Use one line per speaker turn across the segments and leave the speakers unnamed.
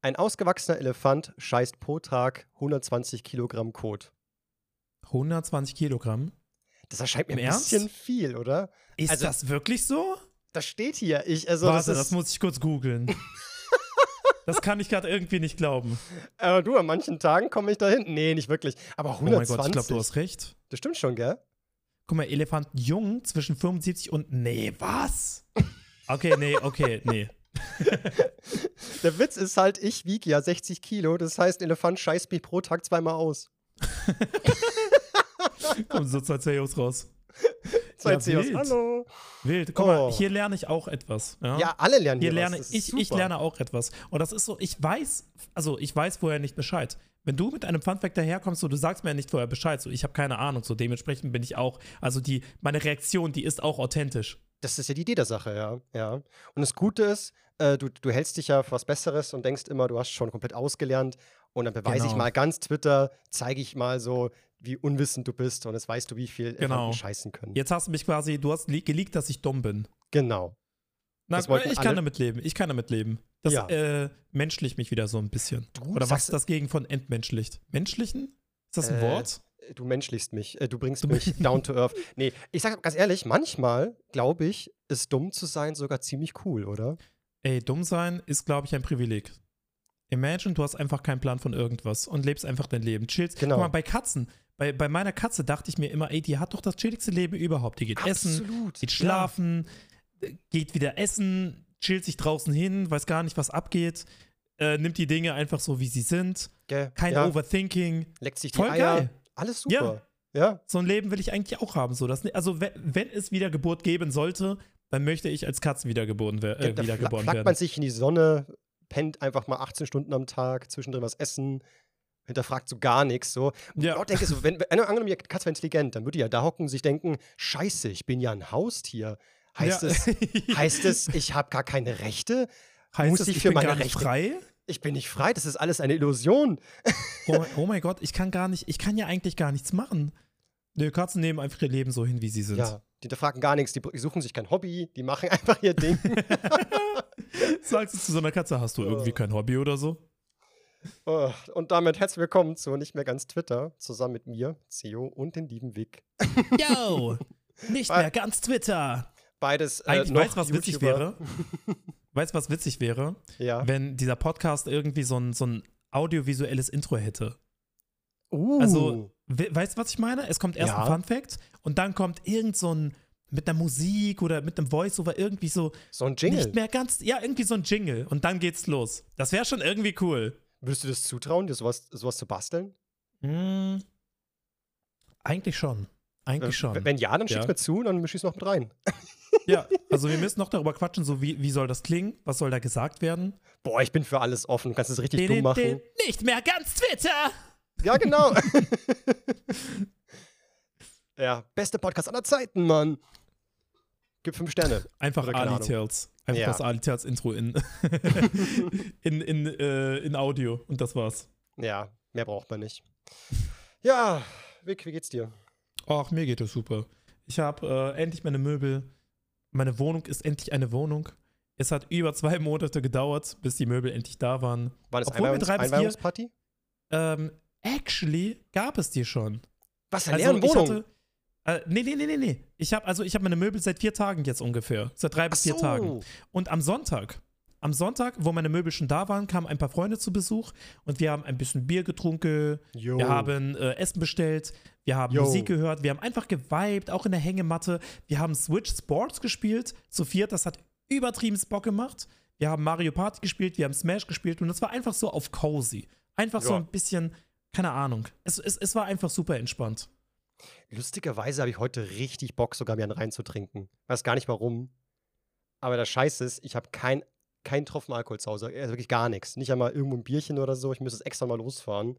Ein ausgewachsener Elefant scheißt pro Tag 120 Kilogramm Kot.
120 Kilogramm?
Das erscheint mir
Im
ein
Ernst?
bisschen viel, oder?
Ist
Also-
das wirklich so?
Das steht hier. Ich, also
Warte,
das
das, muss ich kurz googeln. das kann ich gerade irgendwie nicht glauben.
äh, du, an manchen Tagen komme ich dahin. Nee, nicht wirklich. Aber
Oh mein
120.
Gott, ich glaube, du hast recht.
Das stimmt schon, gell?
Guck mal, Elefant jung zwischen 75 und. Nee, was? Okay, nee, okay, nee.
Der Witz ist halt, ich wiege ja 60 Kilo. Das heißt, Elefant scheißt mich pro Tag zweimal aus.
Kommen so zwei CEOs raus.
Zwei
Ja,
CEOs.
wild.
Hallo.
Wild. Guck
Oh.
mal, hier lerne ich auch etwas. Ja,
Ja, alle lernen
hier
hier
lerne
was.
Ich, ich lerne auch etwas. Und das ist so, ich weiß, also ich weiß vorher nicht Bescheid. Wenn du mit einem Funfact daherkommst, so, du sagst mir ja nicht vorher Bescheid, so, ich habe keine Ahnung, so, dementsprechend bin ich auch, also die, meine Reaktion, die ist auch authentisch.
Das ist ja die Idee der Sache, ja. ja. Und das Gute ist, äh, du, du hältst dich ja für was Besseres und denkst immer, du hast schon komplett ausgelernt. Und dann beweise ich
Genau.
mal ganz Twitter, zeige ich mal so, wie unwissend du bist. Und jetzt weißt du, wie viel
Genau.
Scheißen können.
Jetzt hast du mich quasi, du hast geleakt, dass ich dumm bin.
Genau.
Na, ich kann damit leben. Ich kann damit leben. Das
Ja.
äh, menschlicht mich wieder so ein bisschen.
Du
Oder was ist das gegen von entmenschlichen? Menschlichen? Ist das ein
Äh,
Wort?
Du menschlichst mich, äh, du bringst
Du-
mich down to earth. Nee, ich sag ganz ehrlich, manchmal glaube ich, ist dumm zu sein sogar ziemlich cool, oder?
Ey, dumm sein ist, glaube ich, ein Privileg. Imagine, du hast einfach keinen Plan von irgendwas und lebst einfach dein Leben. Chillst.
Genau.
Guck mal, bei Katzen, bei, bei meiner Katze dachte ich mir immer, ey, die hat doch das chilligste Leben überhaupt. Die geht essen,
Absolut.
geht schlafen, äh, geht wieder essen, chillt sich draußen hin, weiß gar nicht, was abgeht, äh, nimmt die Dinge einfach so, wie sie sind.
Ja, Gell?
Kein
ja,
Overthinking.
Leckt sich die
Voll
Eier.
geil.
Alles super. Ja.
So ein Leben will ich eigentlich auch haben. So, dass, also, wenn, wenn es Wiedergeburt geben sollte, dann möchte ich als Katze wiedergeboren, wer,
Ja,
äh,
fla
wiedergeboren werden.
man sich in die Sonne, pennt einfach mal 18 Stunden am Tag, zwischendrin was essen, hinterfragt so gar nichts. So. Und
Ja.
ich denke, so, wenn, wenn angenommen, die Katze wäre intelligent, dann würde die ja da hocken und sich denken: Scheiße, ich bin ja ein Haustier. Heißt,
Ja.
es, heißt es, ich habe gar keine Rechte?
heißt
muss
es,
ich
ich
für
bin
meine
gar nicht
Rechte-
frei?
Ich bin nicht frei, das ist alles eine Illusion.
Oh, mein- oh mein Gott, ich kann gar nicht, ich kann ja eigentlich gar nichts machen. Nö, Katzen nehmen einfach ihr Leben so hin, wie sie sind.
Ja, die hinterfragen gar nichts, die, suchen sich kein Hobby, die machen einfach ihr Ding.
Sagst du zu so einer Katze, hast du irgendwie kein Hobby oder so?
Oh, und damit herzlich willkommen zu Nicht mehr ganz Twitter, zusammen mit mir, Theo und den lieben Vic.
Yo! Nicht mehr ganz Twitter.
Beides äh,
Eigentlich weißt du, was witzig
YouTuber.
wäre? Weißt du, was witzig wäre?
Ja.
Wenn dieser Podcast irgendwie so ein, so ein audiovisuelles Intro hätte.
Uh.
Also, we weißt du, was ich meine? Es kommt erst
Ja.
ein Fun Fact und dann kommt irgend so ein mit einer Musik oder mit einem Voiceover irgendwie so
so ein Jingle.
nicht mehr ganz, ja, irgendwie so ein Jingle und dann geht's los. Das wäre schon irgendwie cool.
Würdest du das zutrauen, dir sowas, sowas zu basteln?
Hm, eigentlich schon. Eigentlich
Äh,
schon.
Wenn ja, dann
Ja.
schick's mir zu und dann ich's noch mit rein.
Ja, also wir müssen noch darüber quatschen, so wie, wie soll das klingen? Was soll da gesagt werden?
Boah, ich bin für alles offen. Du kannst es richtig
Den-
dumm machen.
den- Nicht mehr ganz Twitter!
Ja, genau. ja, beste Podcast aller Zeiten, Mann. Gib fünf Sterne.
Einfach
Oder
Ali. Tales. Einfach
Ja.
das Ali Tales Intro in, in, in, äh, in Audio und das war's.
Ja, mehr braucht man nicht. Ja, Vic, wie geht's dir?
Ach, mir geht es super. Ich habe äh, endlich meine Möbel. Meine Wohnung ist endlich eine Wohnung. Es hat über zwei Monate gedauert, bis die Möbel endlich da waren.
War das
Obwohl
Einweihungs Einweihungsparty?
Ähm, actually gab es die schon.
Was, eine
Also,
Wohnung?
hatte. Äh, nee, nee, nee, nee, nee. Ich habe also ich habe meine Möbel seit vier Tagen jetzt ungefähr. Seit drei bis
Ach
vier
so.
Tagen. Und am Sonntag, am Sonntag, wo meine Möbel schon da waren, kamen ein paar Freunde zu Besuch und wir haben ein bisschen Bier getrunken,
Jo.
wir haben äh, Essen bestellt, wir haben
Yo.
Musik gehört, wir haben einfach geweibt, auch in der Hängematte. Wir haben Switch Sports gespielt, zu viert, das hat übertrieben Bock gemacht. Wir haben Mario Party gespielt, wir haben Smash gespielt und es war einfach so auf cozy. Einfach so
Ja.
ein bisschen, keine Ahnung. Es, es, es war einfach super entspannt.
Lustigerweise habe ich heute richtig Bock, sogar mir einen reinzutrinken. Weiß gar nicht warum. Aber der Scheiß ist, ich habe kein, kein Tropfen Alkohol zu Hause. Also wirklich gar nichts. Nicht einmal irgendwo ein Bierchen oder so. Ich müsste es extra mal losfahren.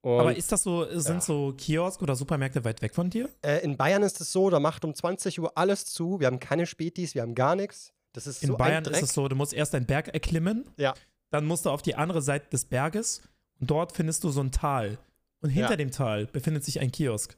Und
Aber ist das so, sind
ja.
so Kiosk oder Supermärkte weit weg von dir?
äh, in Bayern ist es so, da macht um 20 Uhr alles zu. Wir haben keine Spätis, wir haben gar nichts. Das ist
In
so
Bayern ist es so, du musst erst einen Berg erklimmen,
Ja.
dann musst du auf die andere Seite des Berges und dort findest du so ein Tal. Und hinter
Ja.
dem Tal befindet sich ein Kiosk.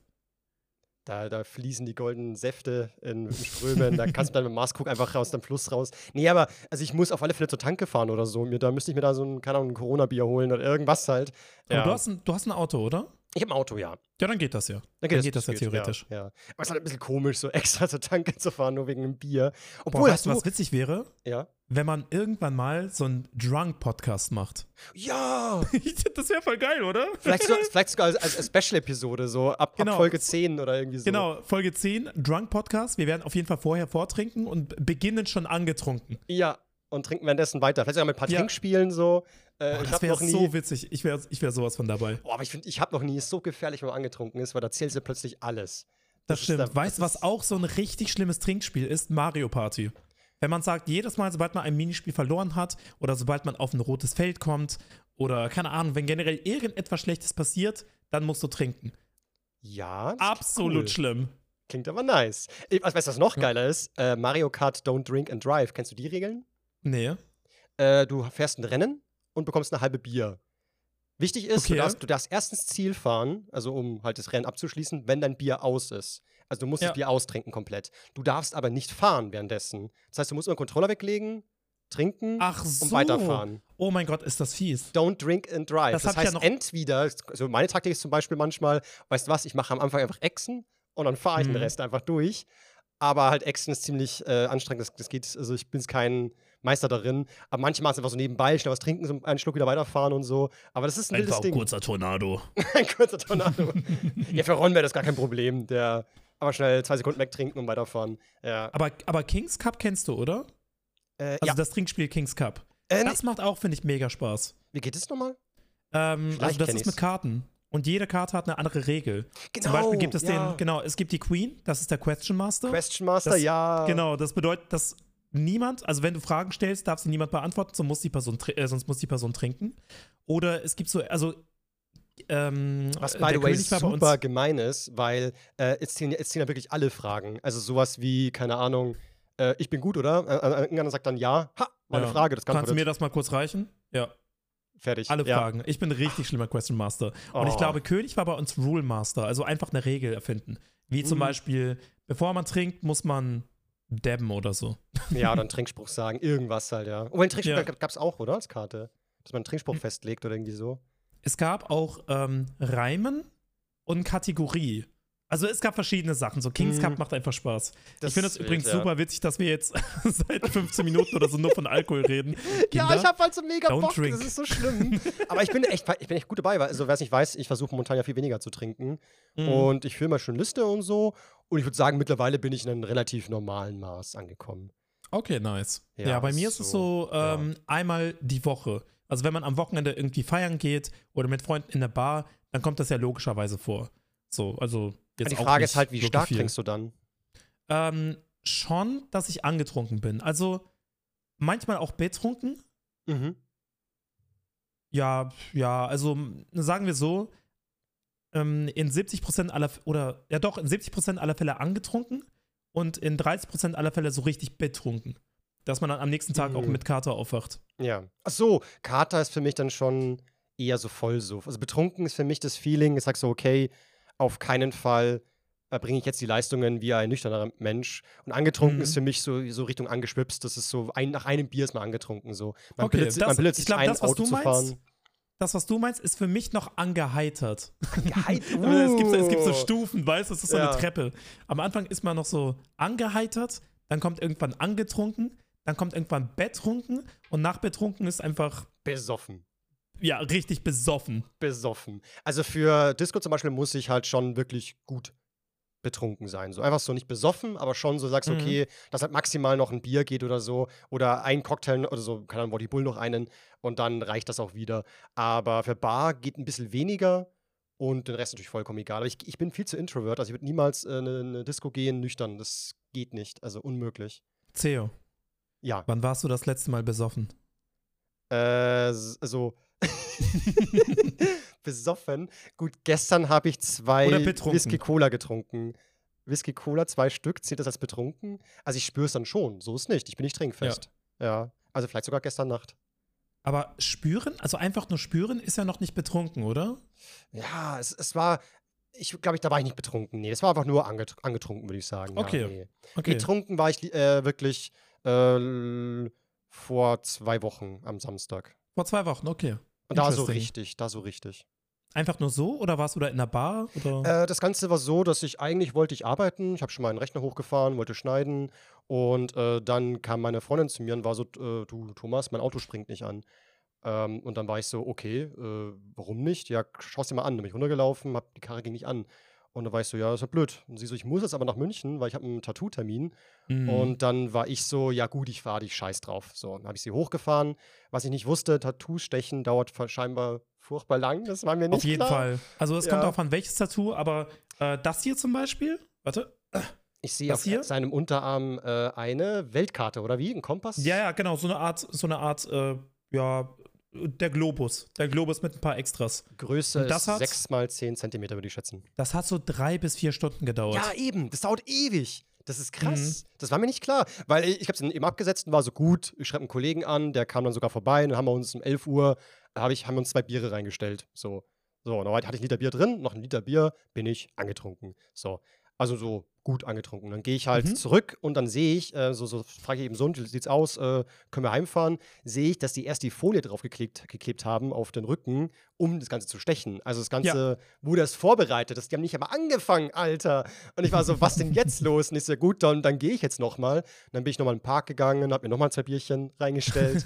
Da, da fließen die goldenen Säfte in, in Strömen. da kannst du dann mit dem Maßkrug einfach aus dem Fluss raus. Nee, aber also ich muss auf alle Fälle zur Tanke fahren oder so. Mir, da müsste ich mir da so ein, keine Ahnung, ein Corona-Bier holen oder irgendwas halt.
Aber du, hast ein, du hast ein Auto, oder?
Ich habe ein Auto, ja.
Ja, dann geht das ja.
Dann geht, das,
ja
geht,
theoretisch.
Ja, ja. Aber es ist halt ein bisschen komisch, so extra zur Tanke zu fahren, nur wegen einem Bier.
Obwohl,
Boah,
weißt du, was witzig wäre?
Ja.
Wenn man irgendwann mal so einen Drunk-Podcast macht.
Ja!
das wäre voll geil, oder?
Vielleicht sogar, vielleicht sogar als, als Special-Episode, so ab,
Genau.
ab Folge 10 oder irgendwie so.
Genau, Folge 10, Drunk-Podcast. Wir werden auf jeden Fall vorher vortrinken und beginnen schon angetrunken.
Ja, und trinken währenddessen weiter. Vielleicht sogar mit ein paar
Ja.
Trinkspielen so. Äh, ich
das wäre so witzig. Ich wäre ich wär sowas von dabei.
Boah, aber ich finde, ich habe noch nie so gefährlich, wenn man angetrunken ist, weil da zählt ja plötzlich alles.
Das,
ist
stimmt.
da-
weißt du,
das
was auch so ein richtig schlimmes Trinkspiel ist? Mario Party. Wenn man sagt, jedes Mal, sobald man ein Minispiel verloren hat oder sobald man auf ein rotes Feld kommt oder keine Ahnung, wenn generell irgendetwas Schlechtes passiert, dann musst du trinken.
Ja, das
Absolut
cool.
schlimm.
Klingt aber nice. Ich, weißt du, was noch
Ja.
geiler ist? Äh, Mario Kart Don't Drink and Drive. Kennst du die Regeln?
Nee.
Äh, du fährst ein Rennen und bekommst eine halbe Bier. Wichtig ist,
Okay.
du, darfst, du darfst erst ins Ziel fahren, also um halt das Rennen abzuschließen, wenn dein Bier aus ist. Also du musst
Ja.
das Bier austrinken komplett. Du darfst aber nicht fahren währenddessen. Das heißt, du musst immer den Controller weglegen, trinken
Ach so.
und weiterfahren.
Oh mein Gott, ist das fies.
Don't drink and drive.
Das
Das,
ja
heißt,
noch-
entweder, also meine Taktik ist zum Beispiel manchmal, weißt du was, ich mache am Anfang einfach Echsen und dann fahre ich
Mhm.
den Rest einfach durch. Aber halt Echsen ist ziemlich äh, anstrengend. Das, das geht, also ich bin kein Meister darin. Aber manche machen es einfach so nebenbei, schnell was trinken, so einen Schluck wieder weiterfahren und so. Aber das ist ein wildes Ding.
kurzer Tornado.
ein kurzer Tornado. ja, für Ron wäre das gar kein Problem. Der aber schnell zwei Sekunden wegtrinken und weiterfahren. Ja.
Aber, aber Kings Cup kennst du, oder?
Äh,
Also
ja.
das Trinkspiel Kings Cup.
Äh.
Das macht auch, finde ich, mega Spaß.
Wie geht es nochmal?
Ähm, also das ist mit Karten. Und jede Karte hat eine andere Regel.
Genau.
Zum Beispiel gibt es
ja.
den, genau, es gibt die Queen, das ist der Question Master.
Question Master,
Das-
ja.
Genau, das bedeutet, dass niemand, also wenn du Fragen stellst, darf sie niemand beantworten, sonst muss die Person, äh, sonst muss die Person trinken. Oder es gibt so, also ähm,
Was,
der
by the way, super gemein ist, weil äh, es, zählen, es zählen ja wirklich alle Fragen. Also sowas wie, keine Ahnung, äh, ich bin gut, oder? Äh, äh, Irgendeiner sagt dann ja. Ha, war
Ja.
eine Frage, das kann
Kannst du mir das mal kurz reichen? Ja,
Fertig.
alle
ja.
Fragen. Ich bin ein richtig schlimmer Question Master. Und ich
Oh.
glaube, König war bei uns Rule Master, also einfach eine Regel erfinden. Wie zum
Mhm.
Beispiel, bevor man trinkt, muss man dabben oder so.
Ja, oder einen Trinkspruch sagen, irgendwas halt, ja. Oh, einen Trinkspruch
Ja.
gab es auch, oder? Als Karte. Dass man einen Trinkspruch
Hm.
festlegt oder irgendwie so.
Es gab auch ähm, Reimen und Kategorie. Also es gab verschiedene Sachen. So Kings
Mhm.
Cup macht einfach Spaß.
Das
ich finde
wild,
übrigens
ja.
super witzig, dass wir jetzt seit 15 Minuten oder so nur von Alkohol reden.
Ja,
Kinder,
ich habe halt so mega Bock,
drink.
das ist so schlimm. Aber ich bin echt, ich bin echt gut dabei, weil, also wer es nicht weiß, ich versuche momentan ja viel weniger zu trinken.
Mhm.
Und ich führe mal schon Liste und so. Und ich würde sagen, mittlerweile bin ich in einem relativ normalen Maß angekommen.
Okay, nice. Ja,
Ja,
bei mir ist es so
so, ja.
ähm, einmal die Woche. Also wenn man am Wochenende irgendwie feiern geht oder mit Freunden in der Bar, dann kommt das ja logischerweise vor. So, also jetzt
die
auch
Frage ist halt, wie stark
viel.
trinkst du dann?
Ähm, schon, dass ich angetrunken bin. Also manchmal auch betrunken.
Mhm.
Ja, ja, also sagen wir so, ähm, in 70% aller, oder ja doch, in 70% aller Fälle angetrunken und in 30% aller Fälle so richtig betrunken. Dass man dann am nächsten Tag auch
Mhm.
mit Kater aufwacht.
Ja. Ach so, Kater ist für mich dann schon eher so Vollsuff. Also betrunken ist für mich das Feeling, ich sag so, okay, auf keinen Fall erbringe ich jetzt die Leistungen wie ein nüchterner Mensch. Und angetrunken
Mhm.
ist für mich so, so Richtung angeschwipst. Das ist so, ein, nach einem Bier ist man angetrunken. So. Man
Okay,
bildet,
das-
man bildet
ich
sich
glaub,
ein,
das, was
Auto
du
zu
meinst,
fahren.
Das, was du meinst, ist für mich noch angeheitert.
Geheit-
es, gibt, es gibt so
Uh.
Stufen, weißt du? Es ist so
Ja.
eine Treppe. Am Anfang ist man noch so angeheitert, dann kommt irgendwann angetrunken, dann kommt irgendwann betrunken und nach betrunken ist einfach,
Besoffen.
Ja, richtig besoffen.
Besoffen. Also für Disco zum Beispiel muss ich halt schon wirklich gut betrunken sein. So einfach so nicht besoffen, aber schon so sagst,
Mhm.
okay, dass halt maximal noch ein Bier geht oder so. Oder ein Cocktail oder so, kann dann Body Bull noch einen und dann reicht das auch wieder. Aber für Bar geht ein bisschen weniger und den Rest natürlich vollkommen egal. Aber ich, ich bin viel zu introvert, also ich würde niemals äh, eine, eine Disco gehen nüchtern. Das geht nicht, also unmöglich.
Theo,
Ja,
wann warst du das letzte Mal besoffen?
äh, also besoffen. Gut, gestern habe ich zwei. Whisky Cola getrunken. Whisky Cola, zwei Stück, zählt das als betrunken? Also ich spüre es dann schon, so ist nicht. Ich bin nicht trinkfest. Ja. Also vielleicht sogar gestern Nacht.
Aber spüren, also einfach nur spüren, ist ja noch nicht betrunken, oder?
Ja, es, es war. ich glaube, ich, da war ich nicht betrunken. Nee, das war einfach nur anget angetrunken, würde ich sagen. Ja,
Okay.
nee.
Okay.
Betrunken war ich äh, wirklich äh, vor zwei Wochen am Samstag.
Vor zwei Wochen, okay.
Und da so richtig, da so richtig.
Einfach nur so oder warst du da in der Bar? Oder?
Äh, das Ganze war so, dass ich eigentlich wollte ich arbeiten. Ich habe schon meinen Rechner hochgefahren, wollte schneiden. Und äh, dann kam meine Freundin zu mir und war so, äh, du Thomas, mein Auto springt nicht an. Ähm, und dann war ich so, okay, äh, warum nicht? Ja, schau's dir mal an. Dann bin ich runtergelaufen, hab, die Karre ging nicht an. Und dann war ich so, ja, das ist ja blöd. Und sie so, ich muss jetzt aber nach München, weil ich habe einen Tattoo-Termin.
Mhm.
Und dann war ich so, ja gut, ich fahre dich scheiß drauf. So, dann habe ich sie hochgefahren. Was ich nicht wusste, Tattoo-Stechen dauert ver- scheinbar furchtbar lang. Das war mir nicht
Auf jeden
klar.
Fall. Also es kommt
Ja.
auch an welches Tattoo, aber äh, das hier zum Beispiel, warte.
Ich sehe auf
hier?
seinem Unterarm äh, eine Weltkarte, oder wie? Ein Kompass?
Ja, ja, genau, so eine Art, so eine Art, äh, ja, der Globus. Der Globus mit ein paar Extras.
Größe
Und das
ist
hat-
6 mal 10 Zentimeter, würde ich schätzen.
Das hat so drei bis vier Stunden gedauert.
Ja, eben. Das dauert ewig. Das ist krass.
Mhm.
Das war mir nicht klar. Weil ich, ich habe es eben abgesetzt und war so gut. Ich schreibe einen Kollegen an, der kam dann sogar vorbei. Und dann haben wir uns um 11 Uhr, hab ich, haben wir uns zwei Biere reingestellt. So. So, und dann hatte ich einen Liter Bier drin, noch ein Liter Bier, bin ich angetrunken. So. Also so gut angetrunken. Dann gehe ich halt
Mhm.
zurück und dann sehe ich, äh, so, so frage ich eben Sohn, wie sieht's aus, äh, können wir heimfahren? Sehe ich, dass die erst die Folie drauf geklebt, geklebt haben auf den Rücken, um das Ganze zu stechen. Also das Ganze wurde erst vorbereitet. Das, die haben nicht aber angefangen, Alter. Und ich war so, was denn jetzt los? Ich so, gut, dann, dann gehe ich jetzt nochmal. Dann bin ich nochmal in den Park gegangen, habe mir nochmal zwei Bierchen reingestellt.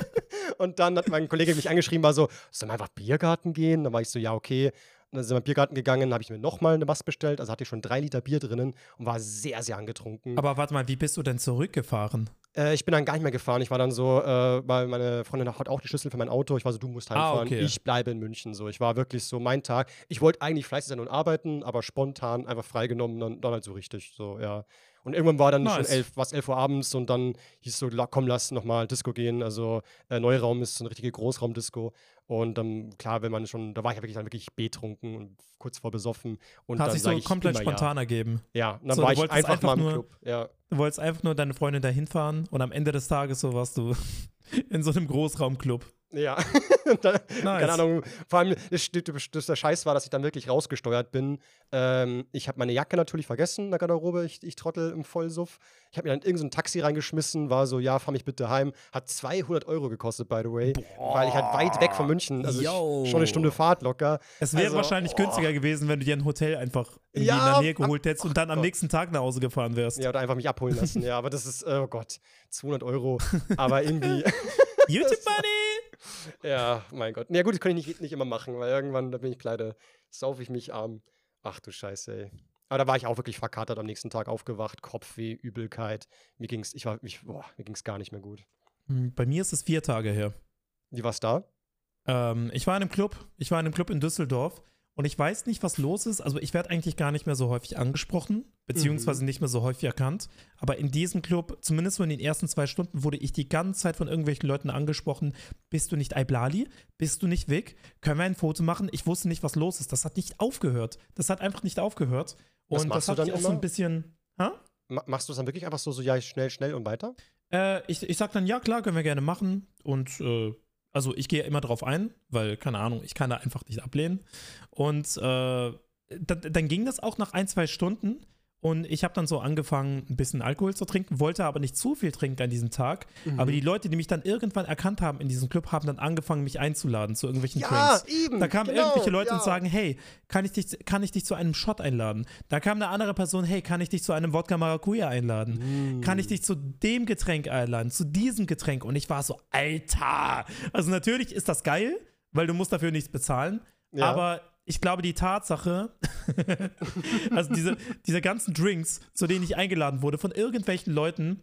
und dann hat mein Kollege mich angeschrieben, war so, sollen wir einfach Biergarten gehen? Dann war ich so, ja, okay. Und dann sind wir in den Biergarten gegangen, habe ich mir nochmal eine was bestellt. Also hatte ich schon drei Liter Bier drinnen und war sehr, sehr angetrunken.
Aber warte mal, wie bist du denn zurückgefahren?
Äh, ich bin dann gar nicht mehr gefahren. Ich war dann so, äh, weil meine Freundin hat auch die Schlüssel für mein Auto. Ich war so, du musst
Ah,
heimfahren.
okay.
Ich bleibe in München. So, ich war wirklich so mein Tag. Ich wollte eigentlich fleißig sein und arbeiten, aber spontan einfach freigenommen, dann, dann halt so richtig. So, ja. Und irgendwann war dann
Nice.
schon elf, was elf Uhr abends und dann hieß so, la, komm, lass nochmal Disco gehen. Also äh, Neuraum ist so eine richtige Großraumdisco. Und dann, klar, wenn man schon, da war ich ja wirklich dann wirklich betrunken und kurz vor besoffen. Und
Hat
dann
sich so komplett spontan ergeben.
Ja, ja. und dann
So,
war ich einfach,
einfach
mal im
nur-
Club. Ja.
Du wolltest einfach nur deine Freundin dahin fahren und am Ende des Tages so warst du in so einem Großraumclub.
Ja,
Nice.
keine Ahnung. Vor allem, das, das, der Scheiß war, dass ich dann wirklich rausgesteuert bin. Ähm, ich habe meine Jacke natürlich vergessen in der Garderobe, ich, ich trottel im Vollsuff. Ich habe mir dann irgendein so ein Taxi reingeschmissen, war so, ja, fahr mich bitte heim. Hat 200 Euro gekostet, by the way. Weil ich halt weit weg von München, also ich, schon eine Stunde Fahrt locker.
Es wäre
Also,
wahrscheinlich
oh.
günstiger gewesen, wenn du dir ein Hotel einfach irgendwie
Ja,
in der Nähe geholt hättest und dann am
Gott.
nächsten Tag nach Hause gefahren wärst.
Ja, oder einfach mich abholen lassen. ja, aber das ist, oh Gott, 200 Euro. Aber irgendwie,
YouTube Money!
Ja, mein Gott. Ja, gut, das kann ich nicht, nicht immer machen, weil irgendwann, da bin ich pleite, sauf ich mich arm. Ach du Scheiße, ey. Aber da war ich auch wirklich verkatert am nächsten Tag aufgewacht, Kopfweh, Übelkeit. Mir ging's, ich war, ich, boah, mir ging's gar nicht mehr gut.
Hm, Bei mir ist es vier Tage her.
Wie war's da?
Ähm, ich war in einem Club, ich war in einem Club in Düsseldorf und ich weiß nicht, was los ist. Also ich werde eigentlich gar nicht mehr so häufig angesprochen, beziehungsweise nicht mehr so häufig erkannt. Aber in diesem Club, zumindest so in den ersten zwei Stunden, wurde ich die ganze Zeit von irgendwelchen Leuten angesprochen. Bist du nicht Aiblali? Bist du nicht Vic? Können wir ein Foto machen? Ich wusste nicht, was los ist. Das hat nicht aufgehört. Das hat einfach nicht aufgehört. Und das
du
hat
dann
mich auch so ein bisschen. Ha?
Ma machst du es dann wirklich einfach so, so, ja, schnell, schnell und weiter?
Äh, ich, ich sag dann, ja, klar, können wir gerne machen. Und äh, also ich gehe immer drauf ein, weil, keine Ahnung, ich kann da einfach nicht ablehnen. Und äh, dann, dann ging das auch nach ein, zwei Stunden. Und ich habe dann so angefangen, ein bisschen Alkohol zu trinken, wollte aber nicht zu viel trinken an diesem Tag.
Mhm.
Aber die Leute, die mich dann irgendwann erkannt haben in diesem Club, haben dann angefangen, mich einzuladen zu irgendwelchen
Ja,
Drinks.
eben.
Da kamen
genau,
irgendwelche Leute
ja.
und sagen, hey, kann ich, dich, kann ich dich zu einem Shot einladen? Da kam eine andere Person, hey, kann ich dich zu einem Wodka Maracuja einladen?
Mm.
Kann ich dich zu dem Getränk einladen, zu diesem Getränk? Und ich war so, Alter! Also natürlich ist das geil, weil du musst dafür nichts bezahlen.
Ja.
Aber ich glaube, die Tatsache, also diese, diese ganzen Drinks, zu denen ich eingeladen wurde, von irgendwelchen Leuten,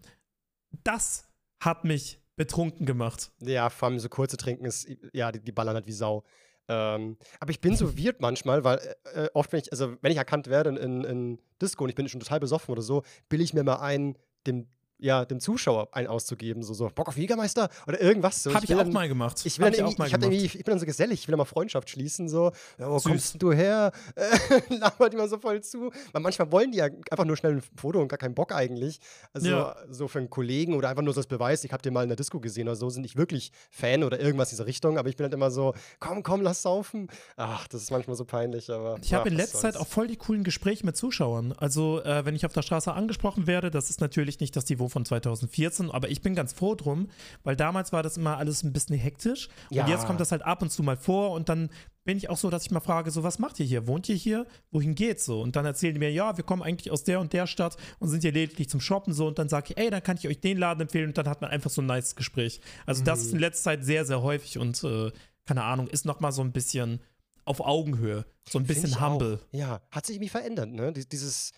das hat mich betrunken gemacht.
Ja, vor allem so kurze Trinken ist, ja, die, die ballern halt wie Sau. Ähm, aber ich bin so weird manchmal, weil äh, äh, oft, wenn ich, also wenn ich erkannt werde in, in, in Disco und ich bin schon total besoffen oder so, bilde ich mir mal ein, dem ja, dem Zuschauer einen auszugeben, so, so Bock auf Jägermeister oder irgendwas so.
Hab ich,
will
auch
dann,
mal gemacht.
Ich, will
Hab
dann
ich auch mal
ich,
gemacht.
ich bin dann so gesellig, ich will dann mal Freundschaft schließen, so, ja, wo
Süß.
kommst du her? Äh, labert immer so voll zu. Weil manchmal wollen die ja einfach nur schnell ein Foto und gar keinen Bock eigentlich. Also
Ja.
so für einen Kollegen oder einfach nur so als Beweis, ich habe den mal in der Disco gesehen oder so, sind nicht wirklich Fan oder irgendwas in dieser Richtung, aber ich bin halt immer so, komm, komm, lass saufen. Ach, das ist manchmal so peinlich, aber.
Ich habe in letzter Zeit auch voll die coolen Gespräche mit Zuschauern. Also, äh, wenn ich auf der Straße angesprochen werde, das ist natürlich nicht das Niveau von 2014, aber ich bin ganz froh drum, weil damals war das immer alles ein bisschen hektisch. Und
Ja.
jetzt kommt das halt ab und zu mal vor und dann bin ich auch so, dass ich mal frage, so, was macht ihr hier? Wohnt ihr hier? Wohin geht's so? Und dann erzählen die mir, ja, wir kommen eigentlich aus der und der Stadt und sind hier lediglich zum Shoppen so und dann sage ich, ey, dann kann ich euch den Laden empfehlen und dann hat man einfach so ein nice Gespräch. Also, das
Mhm.
ist in letzter Zeit sehr, sehr häufig und, äh, keine Ahnung, ist nochmal so ein bisschen auf Augenhöhe, so ein bisschen
ich auch.
humble.
Ja, hat sich irgendwie verändert, ne? Dies- Dieses,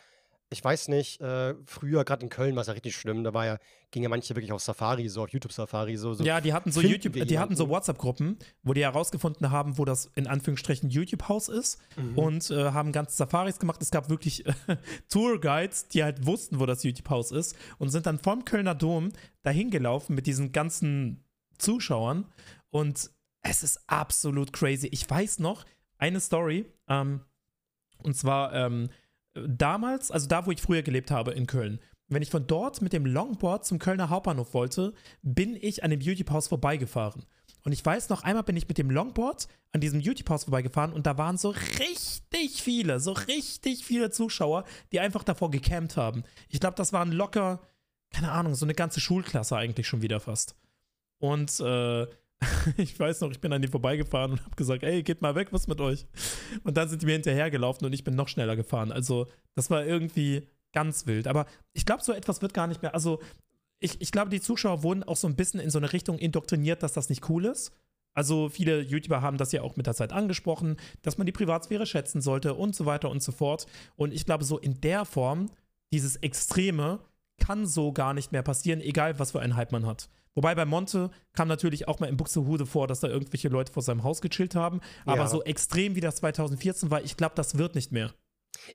ich weiß nicht, äh, früher, gerade in Köln war es ja richtig schlimm, da war ja, ging ja manche wirklich auf Safari, so auf YouTube-Safari, so, so.
Ja, die hatten so YouTube, die hatten so
jemanden?
WhatsApp-Gruppen, wo die herausgefunden haben, wo das in Anführungsstrichen YouTube-Haus ist
Mhm.
und äh, haben ganze Safaris gemacht. Es gab wirklich äh, Tourguides, die halt wussten, wo das YouTube-Haus ist und sind dann vom Kölner Dom dahin gelaufen mit diesen ganzen Zuschauern und es ist absolut crazy. Ich weiß noch eine Story, ähm, und zwar ähm, damals, also da, wo ich früher gelebt habe in Köln. Wenn ich von dort mit dem Longboard zum Kölner Hauptbahnhof wollte, bin ich an dem YouTube-Haus vorbeigefahren. Und ich weiß noch, einmal bin ich mit dem Longboard an diesem YouTube-Haus vorbeigefahren und da waren so richtig viele, so richtig viele Zuschauer, die einfach davor gecampt haben. Ich glaube, das waren locker, keine Ahnung, so eine ganze Schulklasse eigentlich schon wieder fast. Und äh, ich weiß noch, ich bin an die vorbeigefahren und habe gesagt, ey, geht mal weg, was mit euch? Und dann sind die mir hinterhergelaufen und ich bin noch schneller gefahren. Also das war irgendwie ganz wild. Aber ich glaube, so etwas wird gar nicht mehr. Also ich, ich glaube, die Zuschauer wurden auch so ein bisschen in so eine Richtung indoktriniert, dass das nicht cool ist. Also viele YouTuber haben das ja auch mit der Zeit angesprochen, dass man die Privatsphäre schätzen sollte und so weiter und so fort. Und ich glaube, so in der Form, dieses Extreme, kann so gar nicht mehr passieren, egal was für einen Hype man hat. Wobei bei Monte kam natürlich auch mal in Buxtehude vor, dass da irgendwelche Leute vor seinem Haus gechillt haben. Aber
Ja.
so extrem wie das 2014 war, ich glaube, das wird nicht mehr.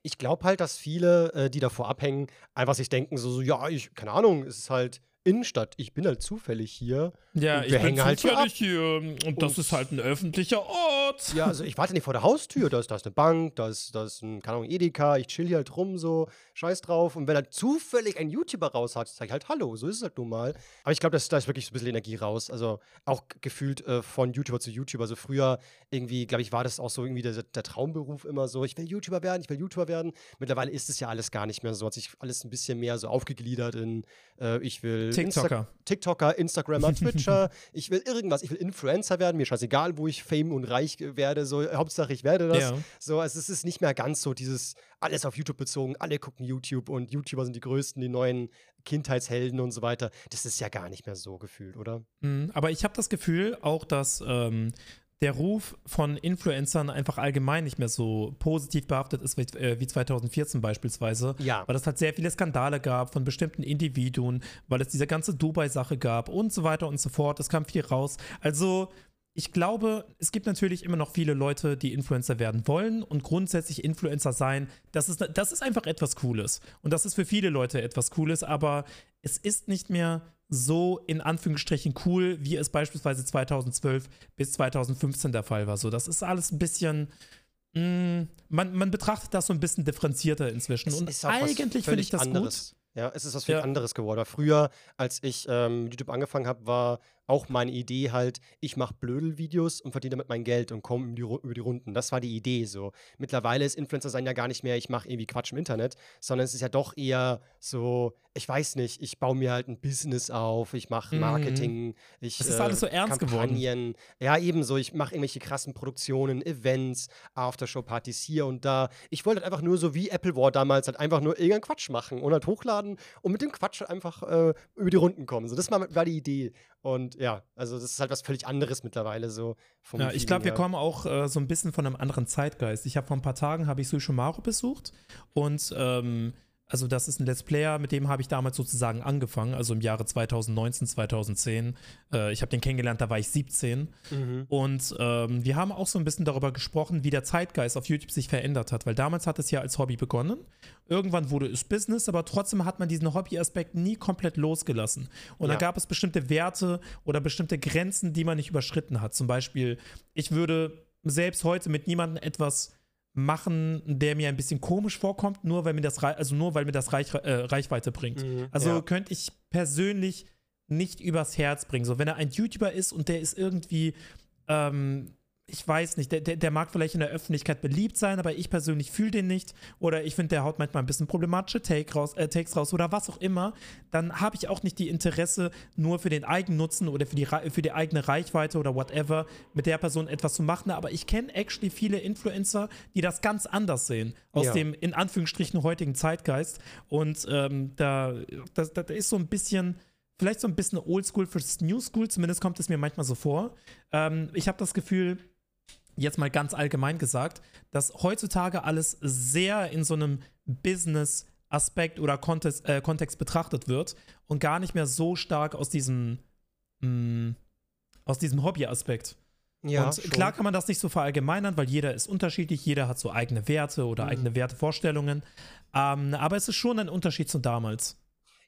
Ich glaube halt, dass viele, äh, die davor abhängen, einfach sich denken, so, so, ja, ich, keine Ahnung, es ist halt Innenstadt, ich bin halt zufällig hier.
Ja,
Und wir hängen halt hier ab.
hier und das
Und-
ist halt ein öffentlicher Ort.
Ja, also ich warte nicht vor der Haustür, da ist, da ist eine Bank, da ist, da ist ein, keine Ahnung, Edeka, ich chill hier halt rum, so, scheiß drauf. Und wenn er zufällig ein YouTuber raus hat, sag ich halt Hallo, so ist es halt nun mal. Aber ich glaube, da ist wirklich so ein bisschen Energie raus. Also auch gefühlt äh, von YouTuber zu YouTuber. Also früher irgendwie, glaube ich, war das auch so irgendwie der, der Traumberuf immer so, ich will YouTuber werden, ich will YouTuber werden. Mittlerweile ist es ja alles gar nicht mehr so, hat sich alles ein bisschen mehr so aufgegliedert in, äh, ich will Insta-
TikToker.
TikToker, Instagrammer, Twitcher. ich will irgendwas. Ich will Influencer werden. Mir scheißegal, wo ich Fame und reich werde. So, Hauptsache, ich werde das.
Ja.
So, also es ist nicht mehr ganz so dieses alles auf YouTube bezogen. Alle gucken YouTube und YouTuber sind die größten, die neuen Kindheitshelden und so weiter. Das ist ja gar nicht mehr so gefühlt, oder?
Mhm, Aber ich habe das Gefühl auch, dass ähm, der Ruf von Influencern einfach allgemein nicht mehr so positiv behaftet ist wie, äh, wie 2014 beispielsweise.
Ja.
Weil es halt sehr viele Skandale gab von bestimmten Individuen, weil es diese ganze Dubai-Sache gab und so weiter und so fort. Es kam viel raus. Also, ich glaube, es gibt natürlich immer noch viele Leute, die Influencer werden wollen und grundsätzlich Influencer sein. Das ist, das ist einfach etwas Cooles. Und das ist für viele Leute etwas Cooles, aber es ist nicht mehr so in Anführungsstrichen cool, wie es beispielsweise 2012 bis 2015 der Fall war. So, das ist alles ein bisschen. mh, man, man betrachtet das so ein bisschen differenzierter inzwischen.
Es
und eigentlich finde ich das
anderes. Ja, es ist was völlig
Ja.
anderes geworden. Weil früher, als ich ähm, YouTube angefangen habe, war auch meine Idee halt, ich mache Blödel-Videos und verdiene damit mein Geld und komme über die, Runden. Das war die Idee so. Mittlerweile ist Influencer sein ja gar nicht mehr, ich mache irgendwie Quatsch im Internet, sondern es ist ja doch eher so, ich weiß nicht, ich baue mir halt ein Business auf, ich mache
Mhm.
Marketing, ich
Es ist alles so ernst geworden.
Kampagnen. Ja, ebenso, ich mache irgendwelche krassen Produktionen, Events, Aftershow-Partys hier und da. Ich wollte halt einfach nur so wie Apple War damals halt einfach nur irgendeinen Quatsch machen und halt hochladen und mit dem Quatsch halt einfach äh, über die Runden kommen. So, das war, war die Idee. Und ja, also das ist halt was völlig anderes mittlerweile so. Vom
Ja, ich glaube, wir kommen auch äh, so ein bisschen von einem anderen Zeitgeist. Ich habe vor ein paar Tagen habe ich Sushi Maru besucht und ähm, Also das ist ein Let's Player, mit dem habe ich damals sozusagen angefangen, also im Jahre 2019, 2010. Äh, ich habe den kennengelernt, da war ich 17.
Mhm.
Und ähm, wir haben auch so ein bisschen darüber gesprochen, wie der Zeitgeist auf YouTube sich verändert hat, weil damals hat es ja als Hobby begonnen. Irgendwann wurde es Business, aber trotzdem hat man diesen Hobbyaspekt nie komplett losgelassen. Und
Ja.
da gab es bestimmte Werte oder bestimmte Grenzen, die man nicht überschritten hat. Zum Beispiel, ich würde selbst heute mit niemandem etwas machen, der mir ein bisschen komisch vorkommt, nur weil mir das, also nur weil mir das Reich, äh, Reichweite bringt.
Mhm,
Also
ja.
könnte ich persönlich nicht übers Herz bringen. So, wenn er ein YouTuber ist und der ist irgendwie, ähm, ich weiß nicht, der, der, der mag vielleicht in der Öffentlichkeit beliebt sein, aber ich persönlich fühle den nicht. Oder ich finde, der haut manchmal ein bisschen problematische Take raus, äh, Takes raus oder was auch immer. Dann habe ich auch nicht die Interesse, nur für den Eigennutzen oder für die, für die eigene Reichweite oder whatever mit der Person etwas zu machen. Aber ich kenne actually viele Influencer, die das ganz anders sehen. Aus
Ja.
dem in Anführungsstrichen heutigen Zeitgeist. Und ähm, da, das, das ist so ein bisschen vielleicht so ein bisschen oldschool fürs New School, zumindest kommt es mir manchmal so vor. Ähm, ich habe das Gefühl, jetzt mal ganz allgemein gesagt, dass heutzutage alles sehr in so einem Business-Aspekt oder Kontext, äh, Kontext betrachtet wird und gar nicht mehr so stark aus diesem, mh, aus diesem Hobby-Aspekt.
Ja,
und
schon.
klar kann man das nicht so verallgemeinern, weil jeder ist unterschiedlich, jeder hat so eigene Werte oder
Mhm.
eigene Wertevorstellungen. Ähm, aber es ist schon ein Unterschied zu damals.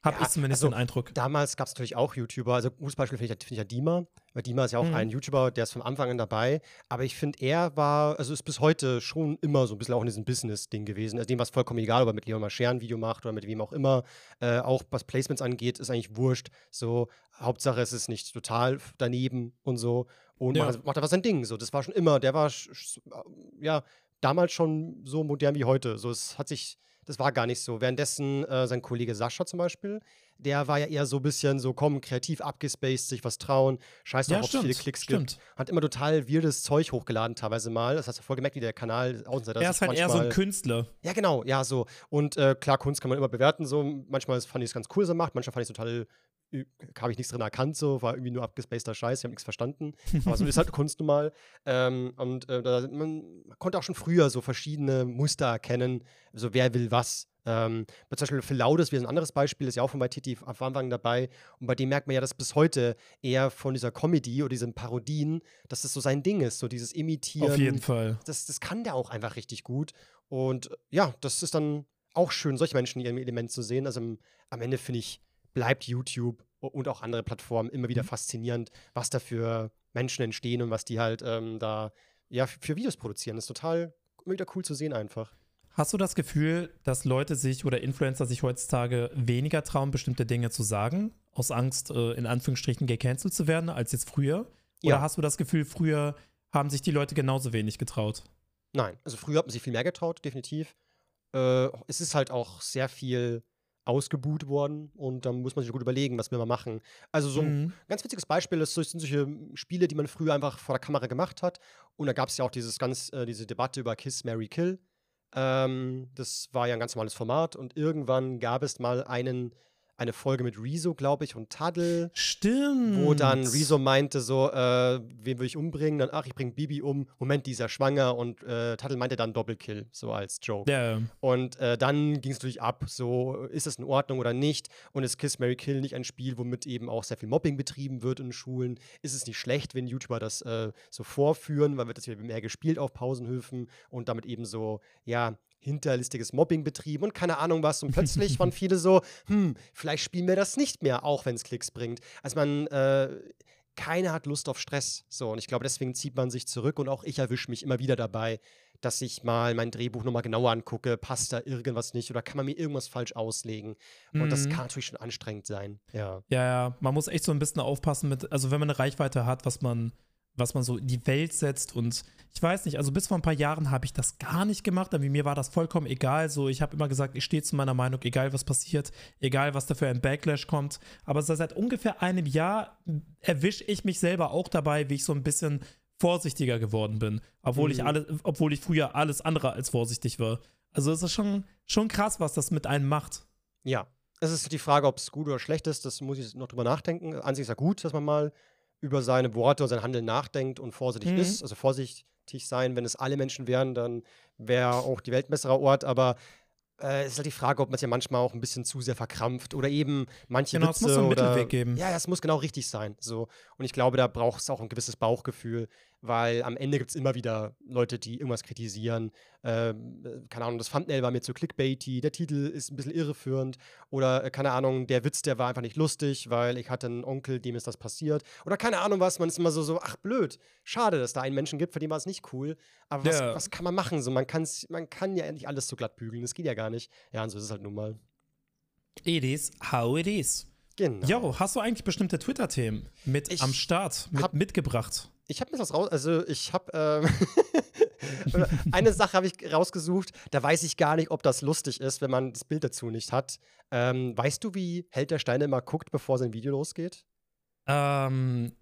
Habe
Ja,
ich zumindest
also
den Eindruck.
Damals gab es natürlich auch YouTuber. Also, gutes Beispiel finde ich, find ich ja Dima. Weil Dima ist ja auch
Mhm.
ein YouTuber, der ist von Anfang an dabei. Aber ich finde, er war, also ist bis heute schon immer so ein bisschen auch in diesem Business-Ding gewesen. Also, dem war es vollkommen egal, ob er mit Leon Mascher ein Video macht oder mit wem auch immer. Äh, auch was Placements angeht, ist eigentlich wurscht. So, Hauptsache, es ist nicht total daneben und so. Und
Ja.
macht, macht einfach sein Ding. So, das war schon immer, der war, ja, damals schon so modern wie heute. So, es hat sich, das war gar nicht so. Währenddessen äh, sein Kollege Sascha zum Beispiel, der war ja eher so ein bisschen so, komm, kreativ abgespaced, sich was trauen, scheiß
Ja,
drauf, ob es viele Klicks
stimmt.
gibt. Hat immer total weirdes Zeug hochgeladen, teilweise mal. Das hast du voll gemerkt, wie der Kanal Außenseiter
Er ist halt eher so ein Künstler.
ja, genau, ja, so. Und äh, klar, Kunst kann man immer bewerten, so. Manchmal fand ich es ganz cool, er macht, manchmal fand ich es total, habe ich nichts drin erkannt, so, war irgendwie nur abgespaceder Scheiß, ich habe nichts verstanden. Aber so ist halt Kunst nun mal. Ähm, und äh, da, man konnte auch schon früher so verschiedene Muster erkennen, so wer will was. Ähm, zum Beispiel Phil Laudes, wie ein anderes Beispiel, ist ja auch von bei Titi am Anfang dabei. Und bei dem merkt man ja, dass bis heute eher von dieser Comedy oder diesen Parodien, dass das so sein Ding ist, so dieses Imitieren
Auf jeden Fall.
das, das kann der auch einfach richtig gut. Und ja, das ist dann auch schön, solche Menschen in ihrem Element zu sehen. Also am, am Ende finde ich, bleibt YouTube und auch andere Plattformen immer wieder
Mhm.
faszinierend, was da für Menschen entstehen und was die halt ähm, da ja, für Videos produzieren. Das ist total wieder cool zu sehen einfach.
Hast du das Gefühl, dass Leute sich oder Influencer sich heutzutage weniger trauen, bestimmte Dinge zu sagen, aus Angst, äh, in Anführungsstrichen gecancelt zu werden, als jetzt früher? Oder
Ja.
hast du das Gefühl, früher haben sich die Leute genauso wenig getraut?
Nein, also früher hat man sich viel mehr getraut, definitiv. Äh, es ist halt auch sehr viel ausgebuht worden und dann muss man sich gut überlegen, was wir mal machen. Also so ein
Mhm.
ganz witziges Beispiel ist, sind solche Spiele, die man früher einfach vor der Kamera gemacht hat. Und da gab es ja auch dieses ganz, äh, diese Debatte über Kiss, Mary Kill. Ähm, das war ja ein ganz normales Format und irgendwann gab es mal einen, eine Folge mit Rezo, glaube ich, und Taddle.
Stimmt.
Wo dann Rezo meinte so, äh, wen will ich umbringen? Dann, ach, ich bringe Bibi um. Moment, die ist ja schwanger. Und äh, Taddle meinte dann Doppelkill, so als Joke.
Ja,
Und äh, dann ging es natürlich ab, so ist es in Ordnung oder nicht. Und ist Kiss Mary Kill nicht ein Spiel, womit eben auch sehr viel Mobbing betrieben wird in Schulen? Ist es nicht schlecht, wenn YouTuber das äh, so vorführen, weil wird das wieder mehr gespielt auf Pausenhöfen und damit eben so, ja, hinterlistiges Mobbing betrieben und keine Ahnung was. Und plötzlich waren viele so, hm, vielleicht spielen wir das nicht mehr, auch wenn es Klicks bringt. Also man, äh, keiner hat Lust auf Stress. So, und ich glaube, deswegen zieht man sich zurück und auch ich erwische mich immer wieder dabei, dass ich mal mein Drehbuch nochmal genauer angucke, passt da irgendwas nicht oder kann man mir irgendwas falsch auslegen. Und das
Mhm.
kann natürlich schon anstrengend sein. Ja.
ja, ja. Man muss echt so ein bisschen aufpassen mit, also wenn man eine Reichweite hat, was man, was man so in die Welt setzt und ich weiß nicht, also bis vor ein paar Jahren habe ich das gar nicht gemacht, aber mir war das vollkommen egal. So, ich habe immer gesagt, ich stehe zu meiner Meinung, egal was passiert, egal was da für ein Backlash kommt. Aber seit ungefähr einem Jahr erwische ich mich selber auch dabei, wie ich so ein bisschen vorsichtiger geworden bin, obwohl ich
Mhm.
alles, obwohl ich früher alles andere als vorsichtig war. Also es ist schon, schon krass, was das mit einem macht.
Ja. Es ist die Frage, ob es gut oder schlecht ist, das muss ich noch drüber nachdenken. An sich ist ja gut, dass man mal über seine Worte und sein Handeln nachdenkt und vorsichtig
Mhm.
ist. Also vorsichtig sein, wenn es alle Menschen wären, dann wäre auch die Welt ein besserer Ort. Aber äh, ist halt die Frage, ob man es ja manchmal auch ein bisschen zu sehr verkrampft oder eben manche
Genau,
Witze
es muss so einen
oder
Mittelweg geben.
ja, das muss genau richtig sein. So. Und ich glaube, da braucht es auch ein gewisses Bauchgefühl, weil am Ende gibt es immer wieder Leute, die irgendwas kritisieren. Ähm, äh, keine Ahnung, das Thumbnail war mir zu clickbaity, der Titel ist ein bisschen irreführend oder äh, keine Ahnung, der Witz, der war einfach nicht lustig, weil ich hatte einen Onkel, dem ist das passiert. Oder keine Ahnung was, man ist immer so, so ach blöd, schade, dass da einen Menschen gibt, für den war es nicht cool. Aber was,
Ja.
was kann man machen? So, man, kann's, man kann ja nicht alles so glatt bügeln, das geht ja gar nicht. Ja, und so ist es halt nun mal.
It is how it is.
Genau.
Jo, hast du eigentlich bestimmte Twitter-Themen mit
Ich
am Start, mit, mitgebracht?
Ich habe mir das raus, also ich habe ähm, eine Sache habe ich rausgesucht, da weiß ich gar nicht, ob das lustig ist, wenn man das Bild dazu nicht hat. Ähm, weißt du, wie Held der Steine immer guckt, bevor sein Video losgeht?
Ähm,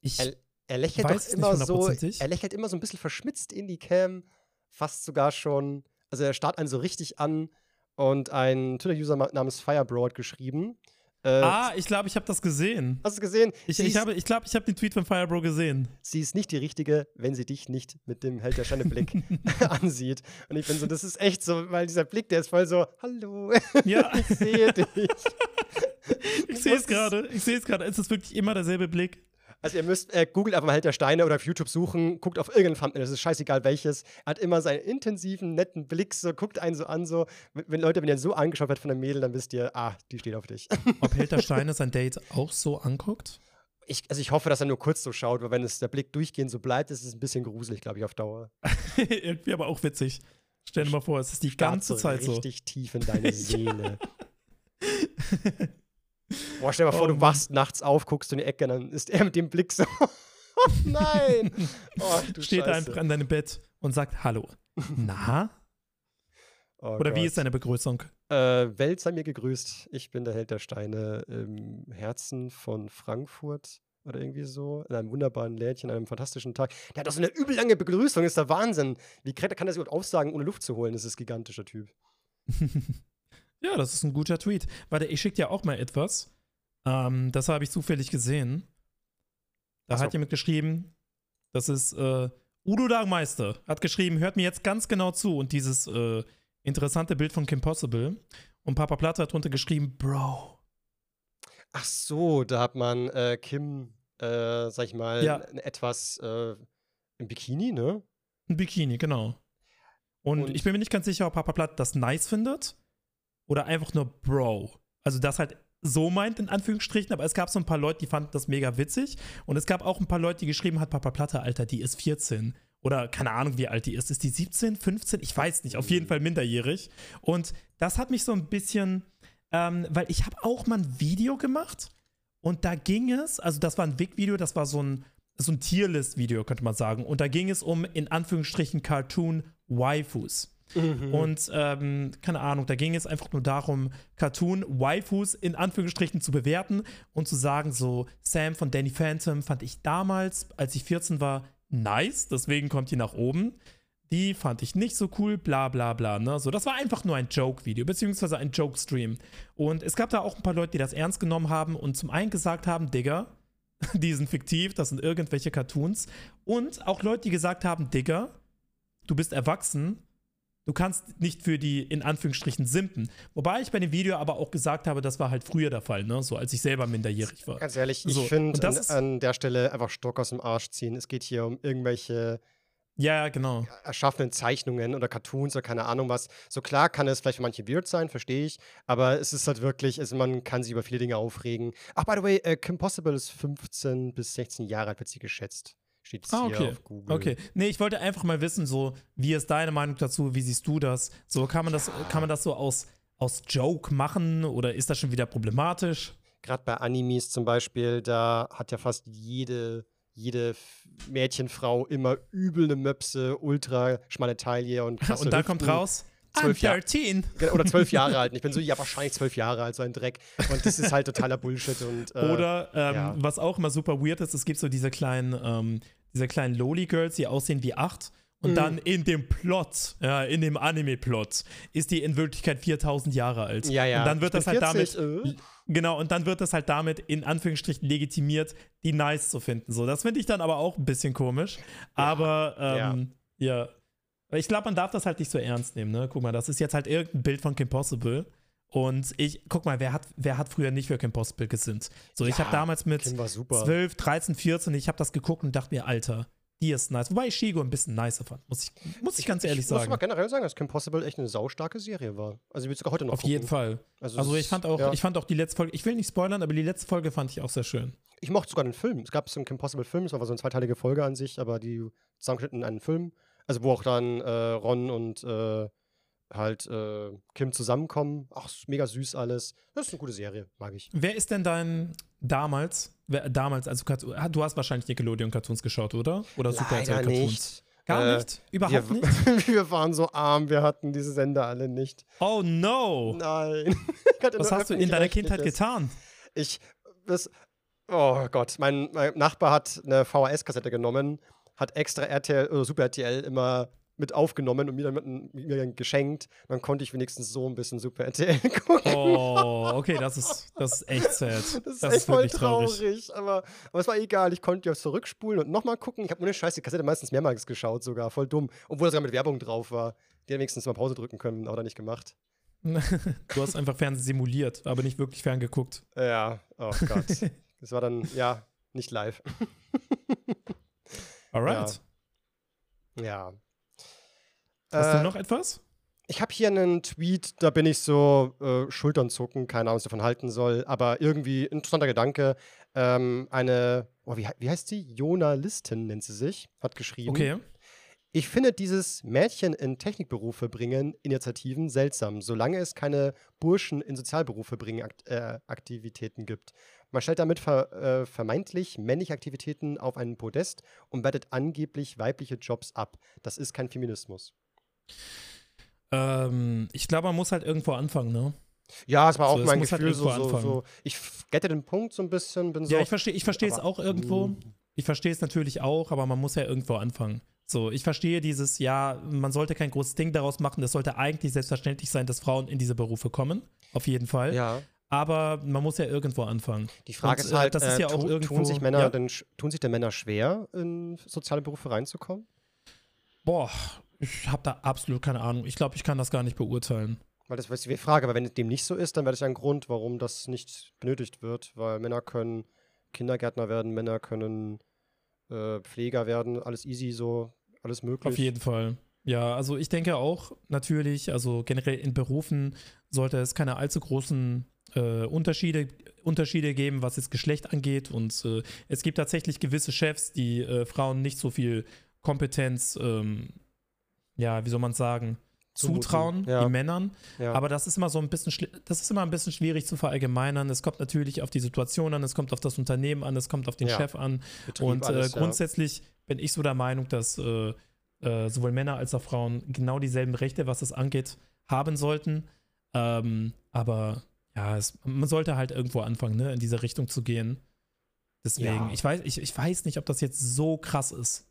ich,
Er, er lächelt doch immer so, er lächelt immer so ein bisschen verschmitzt in die Cam, fast sogar schon, also er starrt einen so richtig an und ein Twitter-User namens Firebro hat geschrieben. Äh,
ah, ich glaube, ich habe das gesehen.
Hast du gesehen?
Ich,
Sie
ich, habe, ich glaube, ich habe den Tweet von Firebro gesehen.
sie ist nicht die richtige, wenn sie dich nicht mit dem Held der Steine Blick ansieht. Und ich bin so, das ist echt so, weil dieser Blick, der ist voll so, hallo,
Ja,
ich sehe dich.
ich sehe es gerade. Ich sehe es gerade. Es ist wirklich immer derselbe Blick.
Also ihr müsst, äh, googelt einfach mal Held der Steine oder auf YouTube suchen, guckt auf irgendein Thumbnail, das ist scheißegal welches. Er hat immer seinen intensiven, netten Blick, so guckt einen so an, so. Wenn Leute, wenn ihr so angeschaut wird von der Mädel, dann wisst ihr, ah, die steht auf dich.
Ob Helter Steine sein Date auch so anguckt?
Ich, also ich hoffe, dass er nur kurz so schaut, weil wenn es der Blick durchgehend so bleibt, ist es ein bisschen gruselig, glaube ich, auf Dauer.
Irgendwie aber auch witzig. Stell dir mal vor, es ist die ganze Zeit so.
richtig tief in deine Seele. Boah, stell dir mal vor,
Oh
du
Mann.
wachst nachts auf, guckst in die Ecke, dann ist er mit dem Blick so. oh nein! Oh, du
Steht
Scheiße.
einfach an deinem Bett und sagt Hallo. Na?
Oh
Oder wie
Gott.
ist deine Begrüßung?
Äh, Welt sei mir gegrüßt. Ich bin der Held der Steine im Herzen von Frankfurt oder irgendwie so. In einem wunderbaren Lädchen, an einem fantastischen Tag. Der hat doch so eine übel lange Begrüßung, ist der Wahnsinn. Wie kann kann er sich überhaupt aufsagen, ohne Luft zu holen? Das ist ein gigantischer Typ.
Ja, das ist ein guter Tweet. Warte, ich schicke dir auch mal etwas. Ähm, das habe ich zufällig gesehen. Da
so.
hat jemand geschrieben, das ist äh, Udo Dagmeister, hat geschrieben, hört mir jetzt ganz genau zu und dieses äh, interessante Bild von Kim Possible. Und Papa Platte hat drunter geschrieben, Bro.
Ach so, da hat man äh, Kim, äh, sag ich mal,
Ja.
etwas äh, im Bikini, ne?
Ein Bikini, genau. Und,
Und-
ich bin mir nicht ganz sicher, ob Papa Platt das nice findet oder einfach nur Bro. Also das halt so meint, in Anführungsstrichen, aber es gab so ein paar Leute, die fanden das mega witzig. Und es gab auch ein paar Leute, die geschrieben hat, Papa Platte, Alter, die ist 14. Oder keine Ahnung, wie alt die ist. Ist die 17, 15? Ich weiß nicht. Auf jeden Fall minderjährig. Und das hat mich so ein bisschen, ähm, weil ich habe auch mal ein Video gemacht und da ging es, also das war ein Wig-Video, das war so ein, so ein Tierlist-Video, könnte man sagen. Und da ging es um, in Anführungsstrichen, Cartoon-Waifus. Und ähm, keine Ahnung, da ging es einfach nur darum, Cartoon-Waifus in Anführungsstrichen zu bewerten und zu sagen, so, Sam von Danny Phantom fand ich damals, als ich 14 war, nice, deswegen kommt die nach oben. Die fand ich nicht so cool, bla bla bla. Ne? So, das war einfach nur ein Joke-Video, beziehungsweise ein Joke-Stream. Und es gab da auch ein paar Leute, die das ernst genommen haben und zum einen gesagt haben, Digga, die sind fiktiv, das sind irgendwelche Cartoons. Und auch Leute, die gesagt haben, Digga, du bist erwachsen, du kannst nicht für die in Anführungsstrichen simpen. Wobei ich bei dem Video aber auch gesagt habe, das war halt früher der Fall, ne? So als ich selber minderjährig war.
Ganz ehrlich, ich
So,
finde an, an der Stelle einfach Stock aus dem Arsch ziehen. Es geht hier um irgendwelche
Ja, genau.
erschaffenen Zeichnungen oder Cartoons oder keine Ahnung was. So klar kann es vielleicht für manche weird sein, verstehe ich, aber es ist halt wirklich, also man kann sich über viele Dinge aufregen. Ach, by the way, äh, Kim Possible ist 15 bis 16 Jahre alt, wird sie geschätzt. Steht jetzt
Ah,
hier
okay.
auf Google.
Okay. Nee, ich wollte einfach mal wissen, so, wie ist deine Meinung dazu? Wie siehst du das? So, kann man das, kann man das so aus, aus Joke machen oder ist das schon wieder problematisch?
Gerade bei Animes zum Beispiel, da hat ja fast jede, jede Mädchenfrau immer übel eine Möpse, ultra schmale Taille und krasse
Und dann kommt raus,
Zwölf Jahre.
13.
Genau, Oder zwölf Jahre alt. Und ich bin so, ja, wahrscheinlich zwölf Jahre alt, so ein Dreck. Und das ist halt totaler Bullshit. Und, äh,
Oder ähm,
ja.
was auch immer super weird ist, es gibt so diese kleinen, ähm, diese kleinen Loli-Girls, die aussehen wie acht. Und
Mhm.
dann in dem Plot, ja, in dem Anime-Plot, ist die in Wirklichkeit 4000 Jahre alt.
Ja, ja.
Und dann wird das halt
40,
damit,
äh.
genau, und dann wird das halt damit in Anführungsstrichen legitimiert, die nice zu finden. So, das finde ich dann aber auch ein bisschen komisch. Aber, ähm, ja. Ich glaube, man darf das halt nicht so ernst nehmen, ne? Guck mal, das ist jetzt halt irgendein Bild von Kim Possible. Und ich, guck mal, wer hat, wer hat früher nicht für Kim Possible gesinnt? So, ich
Ja,
habe damals mit
Kim war super.
12, 13, 14, ich habe das geguckt und dachte mir, Alter, die ist nice. Wobei ich Shigo ein bisschen nicer fand, muss ich, muss ich ganz ehrlich
ich muss
sagen.
mal generell sagen, dass Kim Possible echt eine saustarke Serie war. Also, ich will sogar heute noch
Auf jeden
gucken.
Fall.
Also,
Also ich fand auch,
ja.
ich fand auch die letzte Folge, ich will nicht spoilern, aber die letzte Folge fand ich auch sehr schön.
Ich mochte sogar den Film. Es gab so einen Kim Possible Film, es war so eine zweiteilige Folge an sich, aber die zusammengeschnitten in einen Film. Also wo auch dann äh, Ron und äh, halt äh, Kim zusammenkommen. Ach, mega süß alles. Das ist eine gute Serie, mag ich.
Wer ist denn dein damals, wer, damals, also du hast wahrscheinlich Nickelodeon-Cartoons geschaut, oder? Oder Super RTL-Cartoons?
nicht.
Gar
Äh,
nicht? Überhaupt
wir,
nicht?
wir waren so arm, wir hatten diese Sender alle nicht.
Oh no!
Nein.
Was hast du in deiner Kindheit getan?
Ich, das, oh Gott, mein, mein Nachbar hat eine VHS-Kassette genommen, hat extra RTL oder Super RTL immer mit aufgenommen und mir dann, mir dann geschenkt. Dann konnte ich wenigstens so ein bisschen Super RTL gucken.
Oh, okay, das ist, das ist echt sad.
Das ist
Das
echt
ist
voll traurig,
traurig.
aber, aber es war egal. Ich konnte ja zurückspulen und nochmal gucken. Ich habe ohne Scheiß die Kassette meistens mehrmals geschaut, sogar voll dumm. Obwohl das sogar mit Werbung drauf war. Die hätten wenigstens mal Pause drücken können, aber dann nicht gemacht.
Du hast einfach Fernsehen simuliert, aber nicht wirklich ferngeguckt.
Ja, oh Gott. das war dann, ja, nicht live.
Alright.
Ja.
Hast
Äh,
du noch etwas?
Ich habe hier einen Tweet, da bin ich so äh, Schultern zucken, keine Ahnung, was ich davon halten soll, aber irgendwie interessanter Gedanke. Ähm, eine, oh, wie, wie heißt sie? Journalistin nennt sie sich, hat geschrieben.
Okay.
Ich finde dieses Mädchen in Technikberufe bringen Initiativen seltsam, solange es keine Burschen in Sozialberufe bringen Akt äh, Aktivitäten gibt. Man stellt damit ver äh, vermeintlich männliche Aktivitäten auf einen Podest und wertet angeblich weibliche Jobs ab. Das ist kein Feminismus.
Ähm, ich glaube, man muss halt irgendwo anfangen, ne?
Ja, es war
So,
auch
es
mein
halt
Gefühl, so,
irgendwo
so,
anfangen.
so. Ich gette den Punkt so ein bisschen, bin so.
Ja, ich verstehe ich es auch irgendwo.
Mm.
Ich verstehe es natürlich auch, aber man muss ja irgendwo anfangen. So, ich verstehe dieses, ja, man sollte kein großes Ding daraus machen. Es sollte eigentlich selbstverständlich sein, dass Frauen in diese Berufe kommen. Auf jeden Fall.
Ja,
Aber man muss ja irgendwo anfangen.
die Frage
Und,
ist
äh,
halt,
das ist
äh,
ja auch
tu-
irgendwo-
tun, sich Männer
ja?
denn, tun sich denn Männer schwer, in soziale Berufe reinzukommen?
Boah, ich habe da absolut keine Ahnung. Ich glaube, ich kann das gar nicht beurteilen.
Weil das ist die Frage, aber wenn dem nicht so ist, dann wäre das ja ein Grund, warum das nicht benötigt wird, weil Männer können Kindergärtner werden, Männer können äh, Pfleger werden, alles easy, so, alles möglich.
Auf jeden Fall. Ja, also ich denke auch natürlich, also generell in Berufen sollte es keine allzu großen äh, Unterschiede, Unterschiede geben, was das Geschlecht angeht. Und äh, es gibt tatsächlich gewisse Chefs, die äh, Frauen nicht so viel Kompetenz, ähm, ja, wie soll man sagen,
Zumuten,
zutrauen
ja.
wie Männern.
Ja.
Aber das ist immer so ein bisschen, das ist immer ein bisschen schwierig zu verallgemeinern. Es kommt natürlich auf die Situation an, es kommt auf das Unternehmen an, es kommt auf den
Ja.
Chef an.
Betrieb,
Und
alles,
äh, grundsätzlich bin ich so der Meinung, dass äh, äh, sowohl Männer als auch Frauen genau dieselben Rechte, was das angeht, haben sollten. Ähm, aber ja, es, man sollte halt irgendwo anfangen, ne, in diese Richtung zu gehen. Deswegen, ich, weiß, ich, ich weiß nicht, ob das jetzt so krass ist.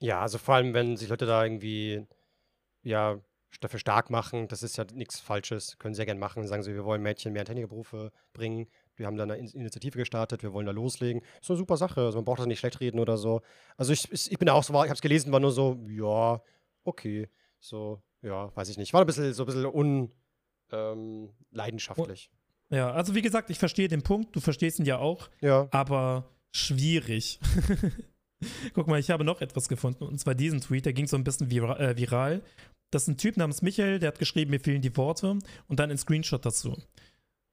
Ja, also vor allem, wenn sich Leute da irgendwie, ja, dafür stark machen, das ist ja nichts Falsches, können sie ja gerne machen, sagen sie, wir wollen Mädchen mehr in Technikberufe bringen, wir haben da eine In- Initiative gestartet, wir wollen da loslegen. Ist eine super Sache, also man braucht das nicht schlecht reden oder so. Also ich, ich ich bin da auch so, ich habe es gelesen, war nur so, ja, okay, so, ja, weiß ich nicht. War ein bisschen, so ein bisschen un, ähm, leidenschaftlich.
Ja, also wie gesagt, ich verstehe den Punkt, du verstehst ihn ja auch,
Ja,
aber schwierig. Guck mal, ich habe noch etwas gefunden, und zwar diesen Tweet, der ging so ein bisschen vira äh, viral. Das ist ein Typ namens Michael, der hat geschrieben, mir fehlen die Worte und dann ein Screenshot dazu.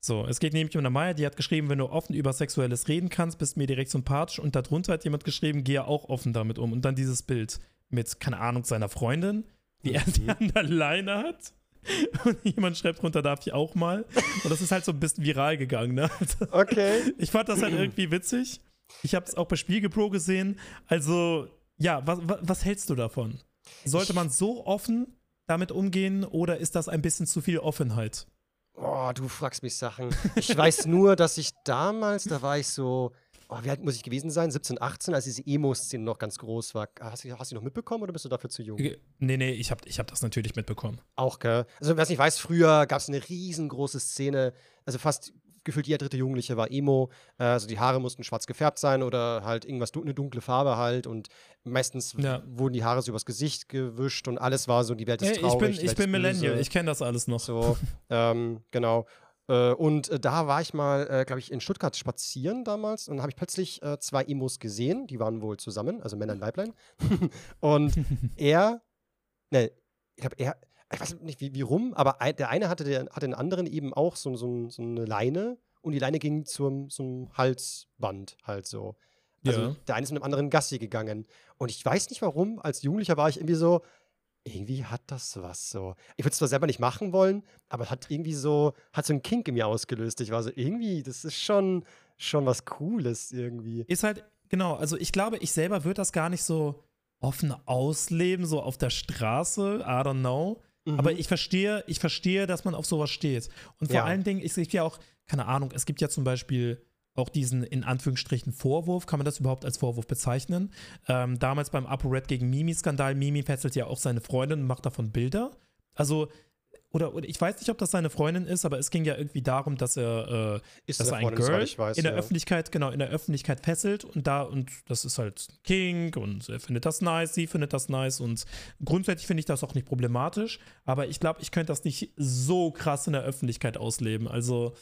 So, es geht nämlich um eine Maya, die hat geschrieben, wenn du offen über Sexuelles reden kannst, bist mir direkt sympathisch und darunter hat jemand geschrieben, gehe auch offen damit um. Und dann dieses Bild mit, keine Ahnung, seiner Freundin, wie er sie an der Leine hat. Und jemand schreibt drunter, darf ich auch mal. Und das ist halt so ein bisschen viral gegangen, ne? Also,
okay.
ich fand das halt irgendwie witzig. Ich habe es auch bei Spiegelpro gesehen. Also, ja, was, was, hältst du davon? Sollte man so offen damit umgehen oder ist das ein bisschen zu viel Offenheit?
Oh, du fragst mich Sachen. Ich weiß nur, dass ich damals, da war ich so, oh, wie alt muss ich gewesen sein? 17, 18, als diese Emo-Szene noch ganz groß war. Hast du, hast du die noch mitbekommen oder bist du dafür zu jung?
Nee, nee, ich habe ich hab das natürlich mitbekommen.
Auch, gell? Also, wer es nicht weiß, früher gab es eine riesengroße Szene, also fast gefühlt jeder dritte Jugendliche war Emo. Äh, also die Haare mussten schwarz gefärbt sein oder halt irgendwas, eine dunkle Farbe halt. Und meistens ja. wurden die Haare so übers Gesicht gewischt und alles war so, die Welt ist traurig.
Ich bin, ich bin Millennial, ich kenne das alles noch.
So, ähm, genau. Äh, und äh, da war ich mal, äh, glaube ich, in Stuttgart spazieren damals und habe ich plötzlich äh, zwei Emos gesehen, die waren wohl zusammen, also Männer und Weiblein. und er, ne, ich glaube, er, ich weiß nicht wie, wie rum, aber ein, der eine hatte, der, hatte den anderen eben auch so, so, so eine Leine und die Leine ging zum, zum Halsband halt so. Also ja. der eine ist mit dem anderen Gassi gegangen. Und ich weiß nicht warum, als Jugendlicher war ich irgendwie so, irgendwie hat das was so. Ich würde es zwar selber nicht machen wollen, aber hat irgendwie so, hat so ein Kink in mir ausgelöst. Ich war so, irgendwie, das ist schon, schon was Cooles irgendwie.
Ist halt, genau, also ich glaube, ich selber würde das gar nicht so offen ausleben, so auf der Straße, I don't know. Mhm. Aber ich verstehe, ich verstehe, dass man auf sowas steht. Und vor ja. allen Dingen, es gibt ja auch, keine Ahnung, es gibt ja zum Beispiel auch diesen in Anführungsstrichen Vorwurf, kann man das überhaupt als Vorwurf bezeichnen? Ähm, damals beim ApoRed gegen Mimi-Skandal, Mimi fesselt ja auch seine Freundin und macht davon Bilder. Also oder, oder ich weiß nicht, ob das seine Freundin ist, aber es ging ja irgendwie darum, dass er, äh, dass er ein Girl weiß, in der ja. Öffentlichkeit, genau, in der Öffentlichkeit fesselt und da, und das ist halt King und er findet das nice, sie findet das nice und grundsätzlich finde ich das auch nicht problematisch, aber ich glaube, ich könnte das nicht so krass in der Öffentlichkeit ausleben. Also,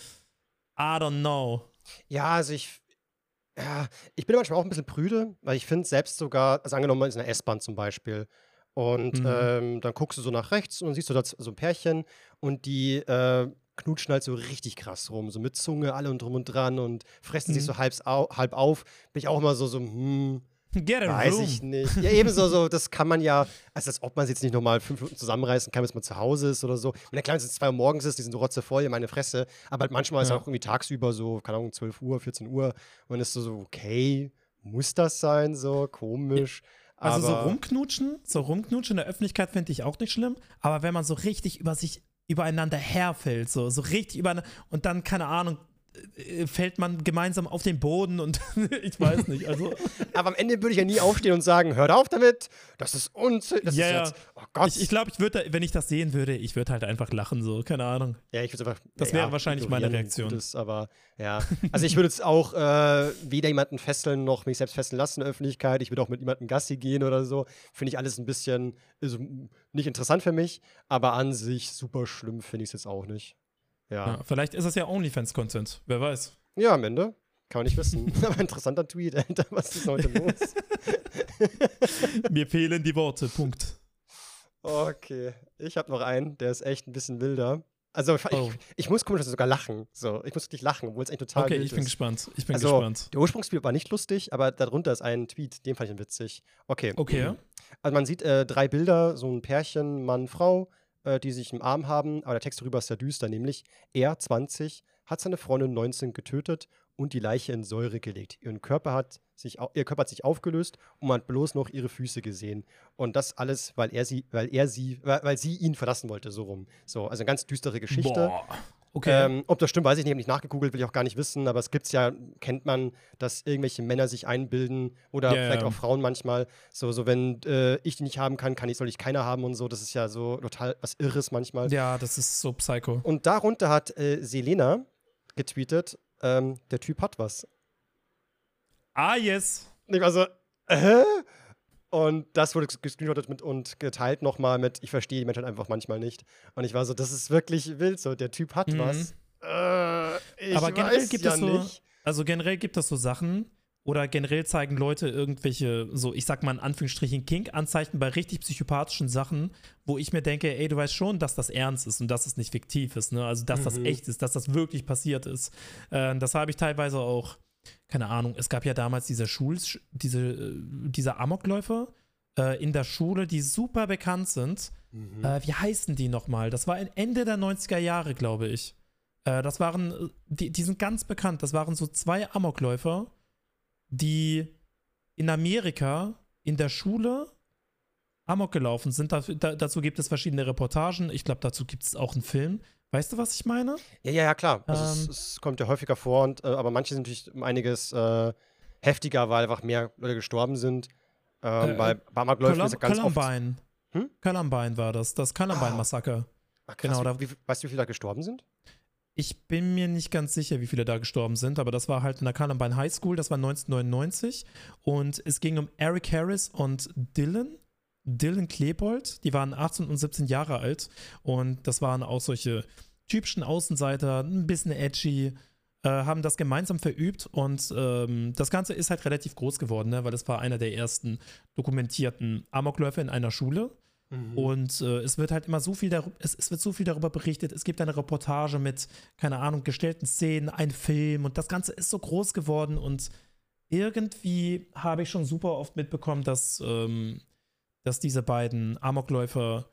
I don't know.
Ja, also ich, ja, ich bin manchmal auch ein bisschen prüde, weil ich finde selbst sogar, also angenommen in einer S-Bahn zum Beispiel, und mhm. ähm, dann guckst du so nach rechts und dann siehst du da so ein Pärchen und die äh, knutschen halt so richtig krass rum, so mit Zunge alle und drum und dran und fressen mhm. sich so halb, au halb auf. Bin ich auch immer so, so, hm, Get Weiß room. ich nicht. Ja, ebenso so, das kann man ja, also als ob man es jetzt nicht nochmal fünf Minuten zusammenreißen kann, bis man zu Hause ist oder so. Wenn der Kleine jetzt zwei Uhr morgens ist, die sind so rotzevoll in meine Fresse, aber halt manchmal ja. ist es auch irgendwie tagsüber so, keine Ahnung, 12 Uhr, 14 Uhr und dann ist so, okay, muss das sein, so komisch. Ja.
Also so rumknutschen, so rumknutschen in der Öffentlichkeit finde ich auch nicht schlimm, aber wenn man so richtig über sich übereinander herfällt, so, so richtig über und dann, keine Ahnung, fällt man gemeinsam auf den Boden und ich weiß nicht. Also.
Aber am Ende würde ich ja nie aufstehen und sagen, hört auf damit, das ist uns. Das
ja, ist jetzt, oh Gott. Ich, ich glaube, ich würde, wenn ich das sehen würde, ich würde halt einfach lachen, so, keine Ahnung.
Ja, ich würde einfach.
Das wäre ja, wahrscheinlich meine Reaktion.
Gutes, aber ja. Also ich würde jetzt auch äh, weder jemanden fesseln noch mich selbst fesseln lassen in der Öffentlichkeit. Ich würde auch mit jemandem Gassi gehen oder so. Finde ich alles ein bisschen also, nicht interessant für mich, aber an sich super schlimm finde ich es jetzt auch nicht. Ja. ja.
Vielleicht ist es ja OnlyFans-Content, wer weiß.
Ja, am Ende. Kann man nicht wissen. Aber interessanter Tweet, Alter. Was ist heute los?
Mir fehlen die Worte. Punkt.
Okay. Ich habe noch einen, der ist echt ein bisschen wilder. Also ich, oh. ich, ich muss komisch sogar lachen. So, ich muss wirklich lachen, obwohl es echt total
Okay, ich bin
ist.
gespannt. Ich bin
also,
gespannt.
Der Ursprungsbild war nicht lustig, aber darunter ist ein Tweet, den fand ich witzig. Okay.
Okay.
Also man sieht äh, drei Bilder, so ein Pärchen, Mann, Frau äh, die sich im Arm haben, aber der Text darüber ist sehr düster, nämlich er, 20, hat seine Freundin 19 getötet und die Leiche in Säure gelegt. Ihren Körper hat sich, ihr Körper hat sich aufgelöst und man hat bloß noch ihre Füße gesehen. Und das alles, weil er sie, weil er sie, weil sie ihn verlassen wollte, so rum. So, also eine ganz düstere Geschichte.
Boah. Okay.
Ähm, ob das stimmt, weiß ich nicht, habe nicht nachgegoogelt, will ich auch gar nicht wissen, aber es gibt es ja, kennt man, dass irgendwelche Männer sich einbilden oder yeah, vielleicht auch Frauen manchmal. So, so wenn äh, ich die nicht haben kann, kann ich, soll ich keiner haben und so. Das ist ja so total was Irres manchmal.
Ja, das ist so psycho.
Und darunter hat äh, Selena getweetet, ähm, der Typ hat was.
Ah, yes.
Ich war so, hä? Und das wurde gescreenshottet mit und geteilt nochmal mit, ich verstehe die Menschen einfach manchmal nicht. Und ich war so, das ist wirklich wild so, der Typ hat mhm. was. Äh,
Aber generell gibt ja es so, nicht. also generell gibt es so Sachen, oder generell zeigen Leute irgendwelche, so ich sag mal in Anführungsstrichen, Kink-Anzeichen bei richtig psychopathischen Sachen, wo ich mir denke, ey, du weißt schon, dass das ernst ist und dass es nicht fiktiv ist, ne? Also, dass mhm. das echt ist, dass das wirklich passiert ist. Äh, das habe ich teilweise auch keine Ahnung, es gab ja damals diese Schul, diese, äh, diese Amokläufer äh, in der Schule, die super bekannt sind. Mhm. Äh, wie heißen die nochmal? Das war Ende der 90er Jahre, glaube ich. Äh, das waren, äh, die, die sind ganz bekannt. Das waren so zwei Amokläufer, die in Amerika in der Schule Amok gelaufen sind. Da, da, dazu gibt es verschiedene Reportagen. Ich glaube, dazu gibt es auch einen Film. Weißt du, was ich meine?
Ja, ja, ja, klar. Also ähm, es, es, kommt ja häufiger vor, und, äh, aber manche sind natürlich um einiges äh, heftiger, weil einfach mehr Leute gestorben sind. Ähm, äh, bei Barmark läuft
es ganz Columbine. oft. Hm? Columbine war das, das Columbine-Massaker.
Ah, genau, da, wie, weißt du, wie viele da gestorben sind?
Ich bin mir nicht ganz sicher, wie viele da gestorben sind, aber das war halt in der Columbine High School, das war 1999 und es ging um Eric Harris und Dylan. Dylan Klebold, die waren 18 und 17 Jahre alt und das waren auch solche typischen Außenseiter, ein bisschen edgy, äh, haben das gemeinsam verübt und ähm, das Ganze ist halt relativ groß geworden, ne? weil das war einer der ersten dokumentierten Amokläufe in einer Schule. Mhm. Und äh, es wird halt immer so viel darüber, es, es, wird so viel darüber berichtet. Es gibt eine Reportage mit, keine Ahnung, gestellten Szenen, ein Film und das Ganze ist so groß geworden und irgendwie habe ich schon super oft mitbekommen, dass, ähm, dass diese beiden Amokläufer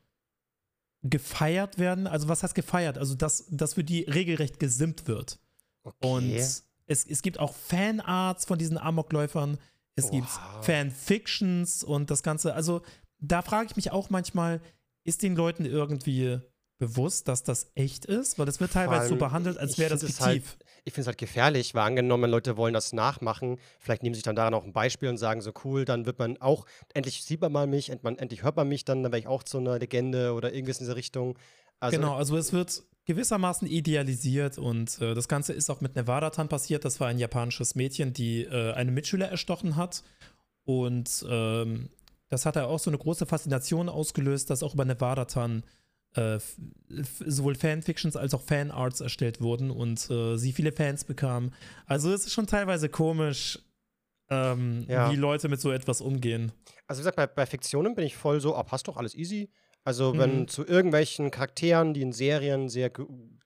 gefeiert werden. Also was heißt gefeiert? Also dass, dass für die regelrecht gesimmt wird. Okay. Und es, es gibt auch Fanarts von diesen Amokläufern. Es wow. gibt Fanfictions und das Ganze. Also da frage ich mich auch manchmal, ist den Leuten irgendwie bewusst, dass das echt ist? Weil es wird teilweise so behandelt, als wäre das fiktiv.
Halt, ich finde es halt gefährlich, weil angenommen, Leute wollen das nachmachen, vielleicht nehmen sie sich dann daran auch ein Beispiel und sagen so, cool, dann wird man auch, endlich sieht man mal mich, endlich hört man mich dann, dann wäre ich auch zu einer Legende oder irgendwas in diese Richtung.
Also, genau, also es wird gewissermaßen idealisiert und äh, das Ganze ist auch mit Nevada-Tan passiert. Das war ein japanisches Mädchen, die äh, eine Mitschüler erstochen hat und ähm, das hat ja auch so eine große Faszination ausgelöst, dass auch über Nevada-Tan äh, sowohl Fanfictions als auch Fanarts erstellt wurden und äh, sie viele Fans bekamen. Also es ist schon teilweise komisch, ähm, ja. wie Leute mit so etwas umgehen.
Also wie gesagt, bei, bei Fiktionen bin ich voll so, oh, passt doch alles easy. Also wenn mhm. zu irgendwelchen Charakteren, die in Serien sehr,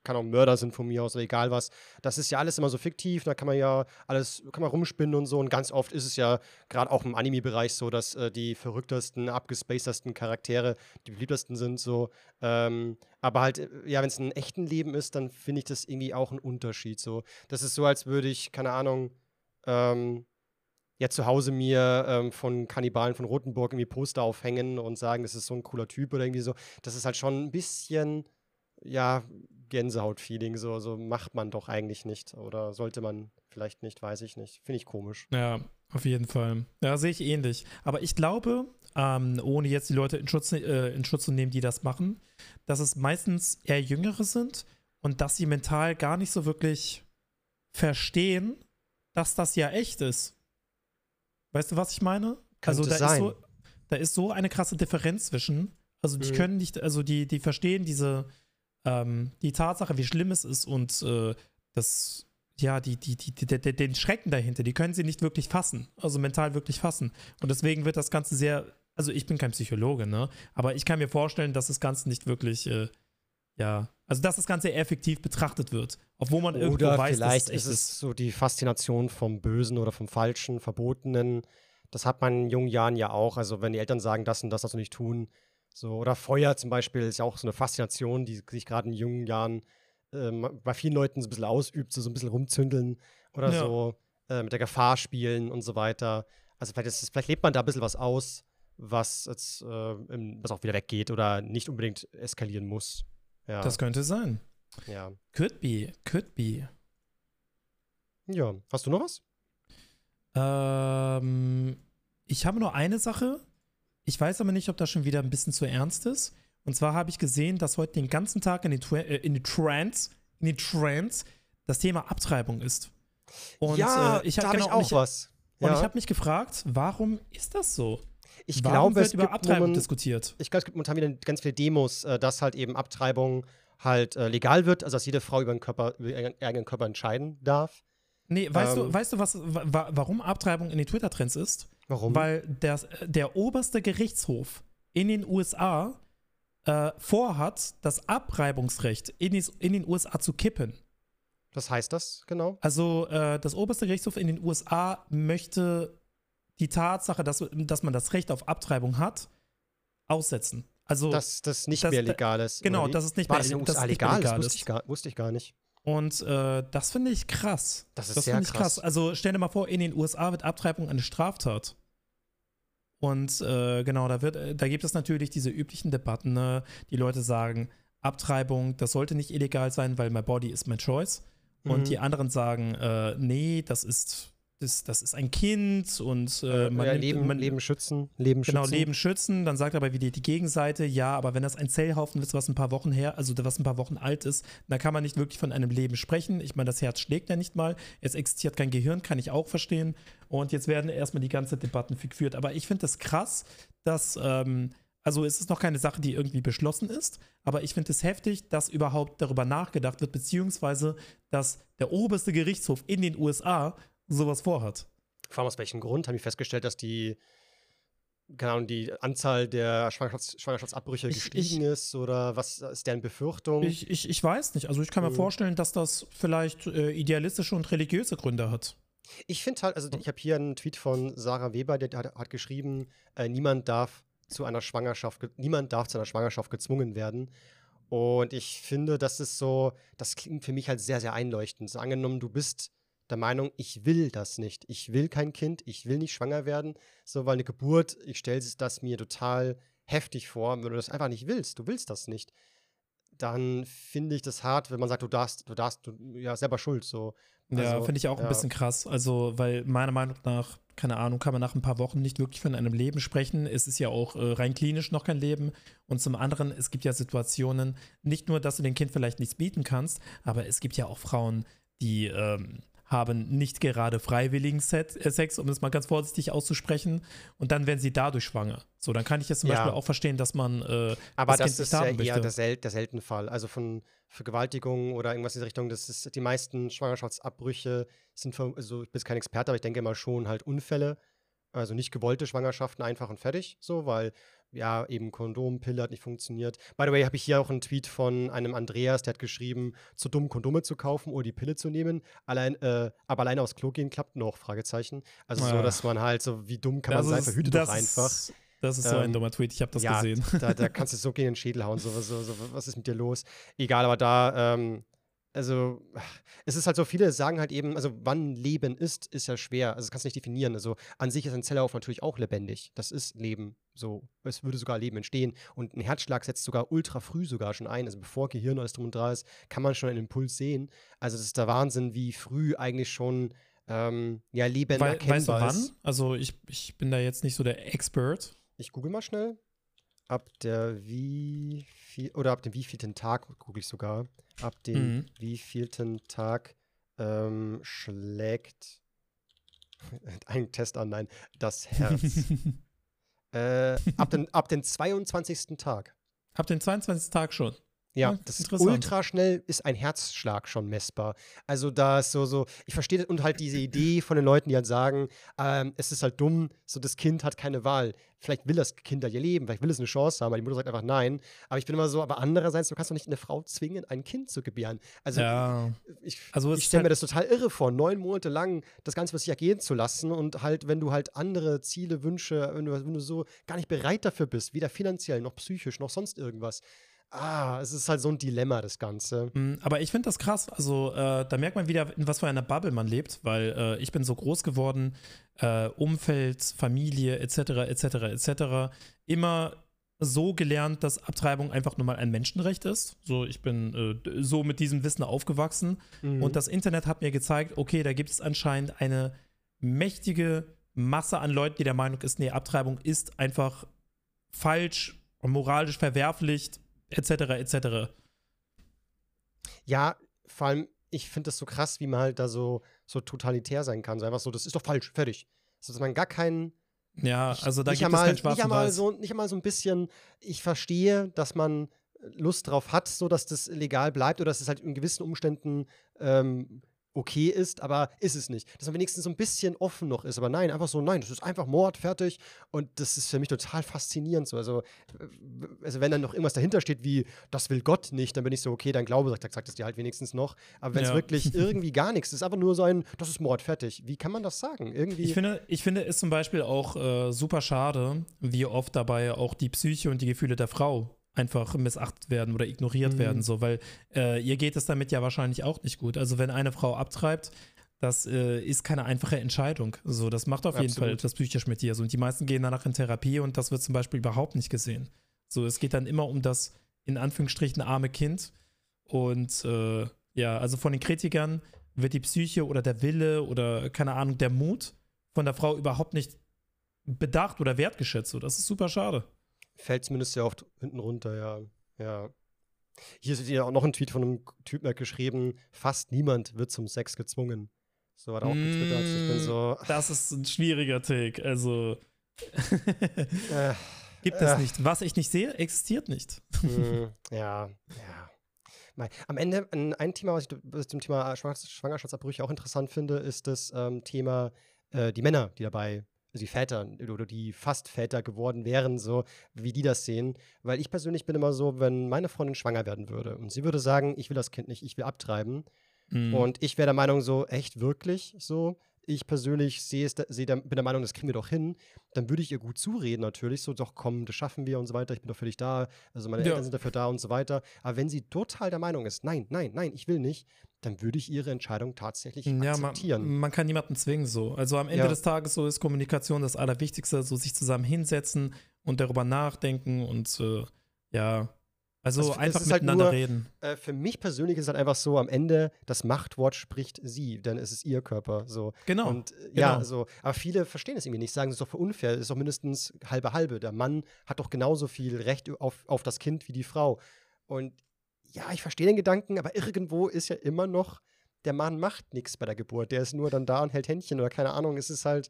kann auch Mörder sind von mir aus oder egal was, das ist ja alles immer so fiktiv, da kann man ja alles, kann man rumspinnen und so und ganz oft ist es ja gerade auch im Anime-Bereich so, dass äh, die verrücktesten, abgespacedesten Charaktere die beliebtesten sind so. Ähm, aber halt, äh, ja, wenn es ein echten Leben ist, dann finde ich das irgendwie auch ein Unterschied so. Das ist so, als würde ich, keine Ahnung, ähm, ja zu Hause mir ähm, von Kannibalen von Rothenburg irgendwie Poster aufhängen und sagen, das ist so ein cooler Typ oder irgendwie so. Das ist halt schon ein bisschen, ja, Gänsehaut-Feeling. So, so macht man doch eigentlich nicht. Oder sollte man vielleicht nicht, weiß ich nicht. Finde ich komisch.
Ja, auf jeden Fall. Ja, sehe ich ähnlich. Aber ich glaube, ähm, ohne jetzt die Leute in Schutz, äh, in Schutz zu nehmen, die das machen, dass es meistens eher Jüngere sind und dass sie mental gar nicht so wirklich verstehen, dass das ja echt ist. Weißt du, was ich meine?
Könnte also da sein. ist
so, da ist so eine krasse Differenz zwischen. Also die mhm. können nicht, also die, die verstehen diese, ähm, die Tatsache, wie schlimm es ist und äh, das, ja, die, die, die, die, den Schrecken dahinter, die können sie nicht wirklich fassen, also mental wirklich fassen. Und deswegen wird das Ganze sehr, also ich bin kein Psychologe, ne? Aber ich kann mir vorstellen, dass das Ganze nicht wirklich, äh, ja, also dass das Ganze effektiv betrachtet wird, obwohl man irgendwo
oder
weiß,
vielleicht dass es ist es so die Faszination vom Bösen oder vom Falschen, Verbotenen. Das hat man in jungen Jahren ja auch. Also wenn die Eltern sagen, das und das darfst du nicht tun. So, oder Feuer zum Beispiel ist ja auch so eine Faszination, die sich gerade in jungen Jahren ähm, bei vielen Leuten so ein bisschen ausübt, so, so ein bisschen rumzündeln oder ja. so äh, mit der Gefahr spielen und so weiter. Also vielleicht, ist, vielleicht lebt man da ein bisschen was aus, was jetzt äh, was auch wieder weggeht oder nicht unbedingt eskalieren muss.
Ja. Das könnte sein.
Ja.
Could be, could be.
Ja, hast du noch was?
Ähm, ich habe nur eine Sache. Ich weiß aber nicht, ob das schon wieder ein bisschen zu ernst ist. Und zwar habe ich gesehen, dass heute den ganzen Tag in die, äh, in die Trance, in die Trance das Thema Abtreibung ist.
Und ja, äh, ich habe genau, auch ich, was.
Ja. Und ich habe mich gefragt, warum ist das so?
Ich warum glaube, es
wird über Abtreibung moment, diskutiert.
Ich glaube, es gibt momentan wieder ganz viele Demos, äh, dass halt eben Abtreibung halt äh, legal wird, also dass jede Frau über, den Körper, über ihren eigenen Körper entscheiden darf.
Nee, weißt ähm, du, weißt du, was, wa warum Abtreibung in den Twitter-Trends ist?
Warum?
Weil der, der oberste Gerichtshof in den USA äh, vorhat, das Abreibungsrecht in, die, in, den USA zu kippen.
Was heißt das genau?
Also äh, das oberste Gerichtshof in den USA möchte die Tatsache, dass, dass man das Recht auf Abtreibung hat, aussetzen. Also,
dass das nicht mehr legal ist.
Genau, dass es nicht War mehr
das in den USA legal, legal ist. Wusste ich, gar, wusste ich gar nicht.
Und äh, das finde ich krass.
Das ist das sehr krass. krass.
Also stell dir mal vor, in den USA wird Abtreibung eine Straftat. Und äh, genau, da, wird, da gibt es natürlich diese üblichen Debatten. Ne? Die Leute sagen, Abtreibung, das sollte nicht illegal sein, weil my body is my choice. Und mhm. die anderen sagen, äh, nee, das ist das, das ist ein Kind und äh, man,
ja,
nimmt,
Leben,
man
Leben schützen, Leben
Genau,
schützen.
Leben schützen. Dann sagt aber wieder die Gegenseite, ja, aber wenn das ein Zellhaufen ist, was ein paar Wochen her, also was ein paar Wochen alt ist, dann kann man nicht wirklich von einem Leben sprechen. Ich meine, das Herz schlägt ja nicht mal. Es existiert kein Gehirn, kann ich auch verstehen. Und jetzt werden erstmal die ganze Debatten geführt. Aber ich finde es das krass, dass, ähm, also es ist noch keine Sache, die irgendwie beschlossen ist, aber ich finde es heftig, dass überhaupt darüber nachgedacht wird, beziehungsweise dass der oberste Gerichtshof in den USA sowas vorhat.
Vor allem aus welchem Grund haben die festgestellt, dass die, keine Ahnung, die Anzahl der Schwangerschafts Schwangerschaftsabbrüche
Ich-
gestiegen ist oder was ist deren Befürchtung?
Ich, ich, ich weiß nicht. Also ich kann mir
Mhm.
vorstellen, dass das vielleicht äh, idealistische und religiöse Gründe hat.
Ich finde halt, also ich habe hier einen Tweet von Sarah Weber, der hat, hat geschrieben, äh, niemand darf zu einer Schwangerschaft, ge- niemand darf zu einer Schwangerschaft gezwungen werden. Und ich finde, das ist so, das klingt für mich halt sehr, sehr einleuchtend. So angenommen, du bist der Meinung, ich will das nicht. Ich will kein Kind, ich will nicht schwanger werden. So, weil eine Geburt, ich stelle das mir total heftig vor. Wenn du das einfach nicht willst, du willst das nicht, dann finde ich das hart, wenn man sagt, du darfst, du darfst, du ja selber schuld. So.
ja,
Also,
finde ich auch ein
ja.
bisschen krass. Also, weil meiner Meinung nach, keine Ahnung, kann man nach ein paar Wochen nicht wirklich von einem Leben sprechen. Es ist ja auch äh, rein klinisch noch kein Leben. Und zum anderen, es gibt ja Situationen, nicht nur, dass du dem Kind vielleicht nichts bieten kannst, aber es gibt ja auch Frauen, die ähm, haben nicht gerade freiwilligen äh, Sex, um das mal ganz vorsichtig auszusprechen. Und dann werden sie dadurch schwanger. So, dann kann ich jetzt zum
Ja.
Beispiel auch verstehen, dass man äh,
Aber
das
das, ist ja eher der, Sel der seltene Fall. Also von Vergewaltigung oder irgendwas in diese Richtung. Das ist die meisten Schwangerschaftsabbrüche sind, ver- also ich bin kein Experte, aber ich denke mal schon halt Unfälle. Also nicht gewollte Schwangerschaften einfach und fertig, so, weil ja eben Kondom, Pille hat nicht funktioniert. By the way, habe ich hier auch einen Tweet von einem Andreas, der hat geschrieben, zu dumm Kondome zu kaufen oder die Pille zu nehmen. Allein, äh, aber alleine aufs Klo gehen klappt noch, Fragezeichen. Also so,
Ja.
dass man halt so, wie dumm kann man sein, verhüte
das
doch einfach.
Ist, das ist so ein
Ähm,
dummer Tweet, ich habe das
ja,
gesehen.
Da, da kannst du so gegen den Schädel hauen. So, so, so, was ist mit dir los? Egal, aber da, ähm, also, es ist halt so, viele sagen halt eben, also, wann Leben ist, ist ja schwer. Also, das kannst du nicht definieren. Also, an sich ist ein Zelllauf natürlich auch lebendig. Das ist Leben. So, es würde sogar Leben entstehen. Und ein Herzschlag setzt sogar ultra früh sogar schon ein. Also, bevor Gehirn alles drum und dran ist, kann man schon einen Impuls sehen. Also, das ist der Wahnsinn, wie früh eigentlich schon, ähm, ja, Leben
Wei
erkennbar
weißt du wann?
ist.
Also ich, ich bin da jetzt nicht so der Expert.
Ich google mal schnell. Ab der wie viel, oder ab dem wievielten Tag, google ich sogar, ab dem
Mhm.
wievielten Tag ähm, schlägt ein Test an, nein, das Herz. äh, ab, den, ab den 22. Tag.
Ab dem 22. Tag schon.
Ja,
Ja,
das ist ultra schnell ist ein Herzschlag schon messbar. Also da ist so, so, ich verstehe das und halt diese Idee von den Leuten, die halt sagen, ähm, es ist halt dumm, so das Kind hat keine Wahl. Vielleicht will das Kind da ihr Leben, vielleicht will es eine Chance haben, aber die Mutter sagt einfach nein. Aber ich bin immer so, aber andererseits, du kannst doch nicht eine Frau zwingen, ein Kind zu gebären. Also
ja.
ich,
Also
ich stelle mir
halt-
das total irre vor, neun Monate lang das Ganze für sich ergehen zu lassen und halt, wenn du halt andere Ziele, Wünsche, wenn du, wenn du so gar nicht bereit dafür bist, weder finanziell noch psychisch noch sonst irgendwas. Ah, es ist halt so ein Dilemma, das Ganze.
Mm, Aber ich finde das krass. Also äh, da merkt man wieder, in was für einer Bubble man lebt, weil äh, ich bin so groß geworden, äh, Umfeld, Familie etc. etc. etc. Immer so gelernt, dass Abtreibung einfach nur mal ein Menschenrecht ist. So, ich bin äh, so mit diesem Wissen aufgewachsen.
Mhm.
Und das Internet hat mir gezeigt, okay, da gibt es anscheinend eine mächtige Masse an Leuten, die der Meinung ist, nee, Abtreibung ist einfach falsch, moralisch verwerflich, etc. etc.
Ja, vor allem, ich finde das so krass, wie man halt da so, so totalitär sein kann. So einfach so, das ist doch falsch, fertig. So, dass man gar keinen
Ja, also da
nicht
gibt
einmal,
es kein Schwarz
nicht einmal so nicht einmal so ein bisschen ich verstehe dass man Lust drauf hat so dass das legal bleibt oder dass es halt in gewissen Umständen ähm, okay ist aber ist es nicht. Dass man wenigstens so ein bisschen offen noch ist aber nein einfach so nein das ist einfach Mord fertig. Und das ist für mich total faszinierend so. Also äh, also wenn dann noch irgendwas dahinter steht wie das will Gott nicht dann bin ich so okay dann glaube sagt sagt es dir halt wenigstens noch. Aber wenn es
Ja.
wirklich irgendwie gar nichts ist einfach nur so ein das ist Mord fertig. Wie kann man das sagen? Irgendwie
Ich finde, ich finde es zum Beispiel auch äh, super schade, wie oft dabei auch die Psyche und die Gefühle der Frau einfach missachtet werden oder ignoriert
Mhm.
werden, so, weil äh, ihr geht es damit ja wahrscheinlich auch nicht gut. Also wenn eine Frau abtreibt, das äh, ist keine einfache Entscheidung. So, das macht auf jeden
Absolut.
Fall etwas psychisch mit dir. So, und die meisten gehen danach in Therapie und das wird zum Beispiel überhaupt nicht gesehen. So, es geht dann immer um das in Anführungsstrichen arme Kind. Und äh, ja, also von den Kritikern wird die Psyche oder der Wille oder keine Ahnung, der Mut von der Frau überhaupt nicht bedacht oder wertgeschätzt. So, das ist super schade.
Fällt zumindest sehr oft hinten runter, ja. Ja. Hier ist ja auch noch ein Tweet von einem Typen der geschrieben, fast niemand wird zum Sex gezwungen. So hat er auch getwittert. Ich bin so.
Mm, Das ist ein schwieriger Take. Also.
Äh,
Gibt es
äh,
nicht. Was ich nicht sehe, existiert nicht.
mm, ja, ja. Am Ende, ein, ein Thema, was ich was ich zum Thema Schwangerschafts- Schwangerschaftsabbrüche auch interessant finde, ist das ähm, Thema äh, die Männer, die dabei, also die Väter oder die fast Väter geworden wären, so wie die das sehen. Weil ich persönlich bin immer so, wenn meine Freundin schwanger werden würde und sie würde sagen, ich will das Kind nicht, ich will abtreiben,
Mm.
und ich wäre der Meinung, so, echt, wirklich so. Ich persönlich sehe es, der, bin der Meinung, das kriegen wir doch hin. Dann würde ich ihr gut zureden, natürlich. So, doch, komm, das schaffen wir und so weiter. Ich bin doch für dich da. Also, meine
Ja.
Eltern sind dafür da und so weiter. Aber wenn sie total der Meinung ist, nein, nein, nein, ich will nicht, dann würde ich ihre Entscheidung tatsächlich
Ja, man,
akzeptieren.
man kann niemanden zwingen so. Also am Ende
Ja.
des Tages so ist Kommunikation das Allerwichtigste, so sich zusammen hinsetzen und darüber nachdenken und äh, ja, also
Also,
einfach
halt
miteinander
nur-
reden.
Äh, für mich persönlich ist es halt einfach so, am Ende, das Machtwort spricht sie, denn es ist ihr Körper. So.
Genau.
Und äh, ja,
genau.
so, aber viele verstehen es irgendwie nicht, sagen, es ist doch für unfair, es ist doch mindestens halbe halbe. Der Mann hat doch genauso viel Recht auf, auf das Kind wie die Frau. Und ja, ich verstehe den Gedanken, aber irgendwo ist ja immer noch, der Mann macht nichts bei der Geburt. Der ist nur dann da und hält Händchen oder keine Ahnung. Es ist halt,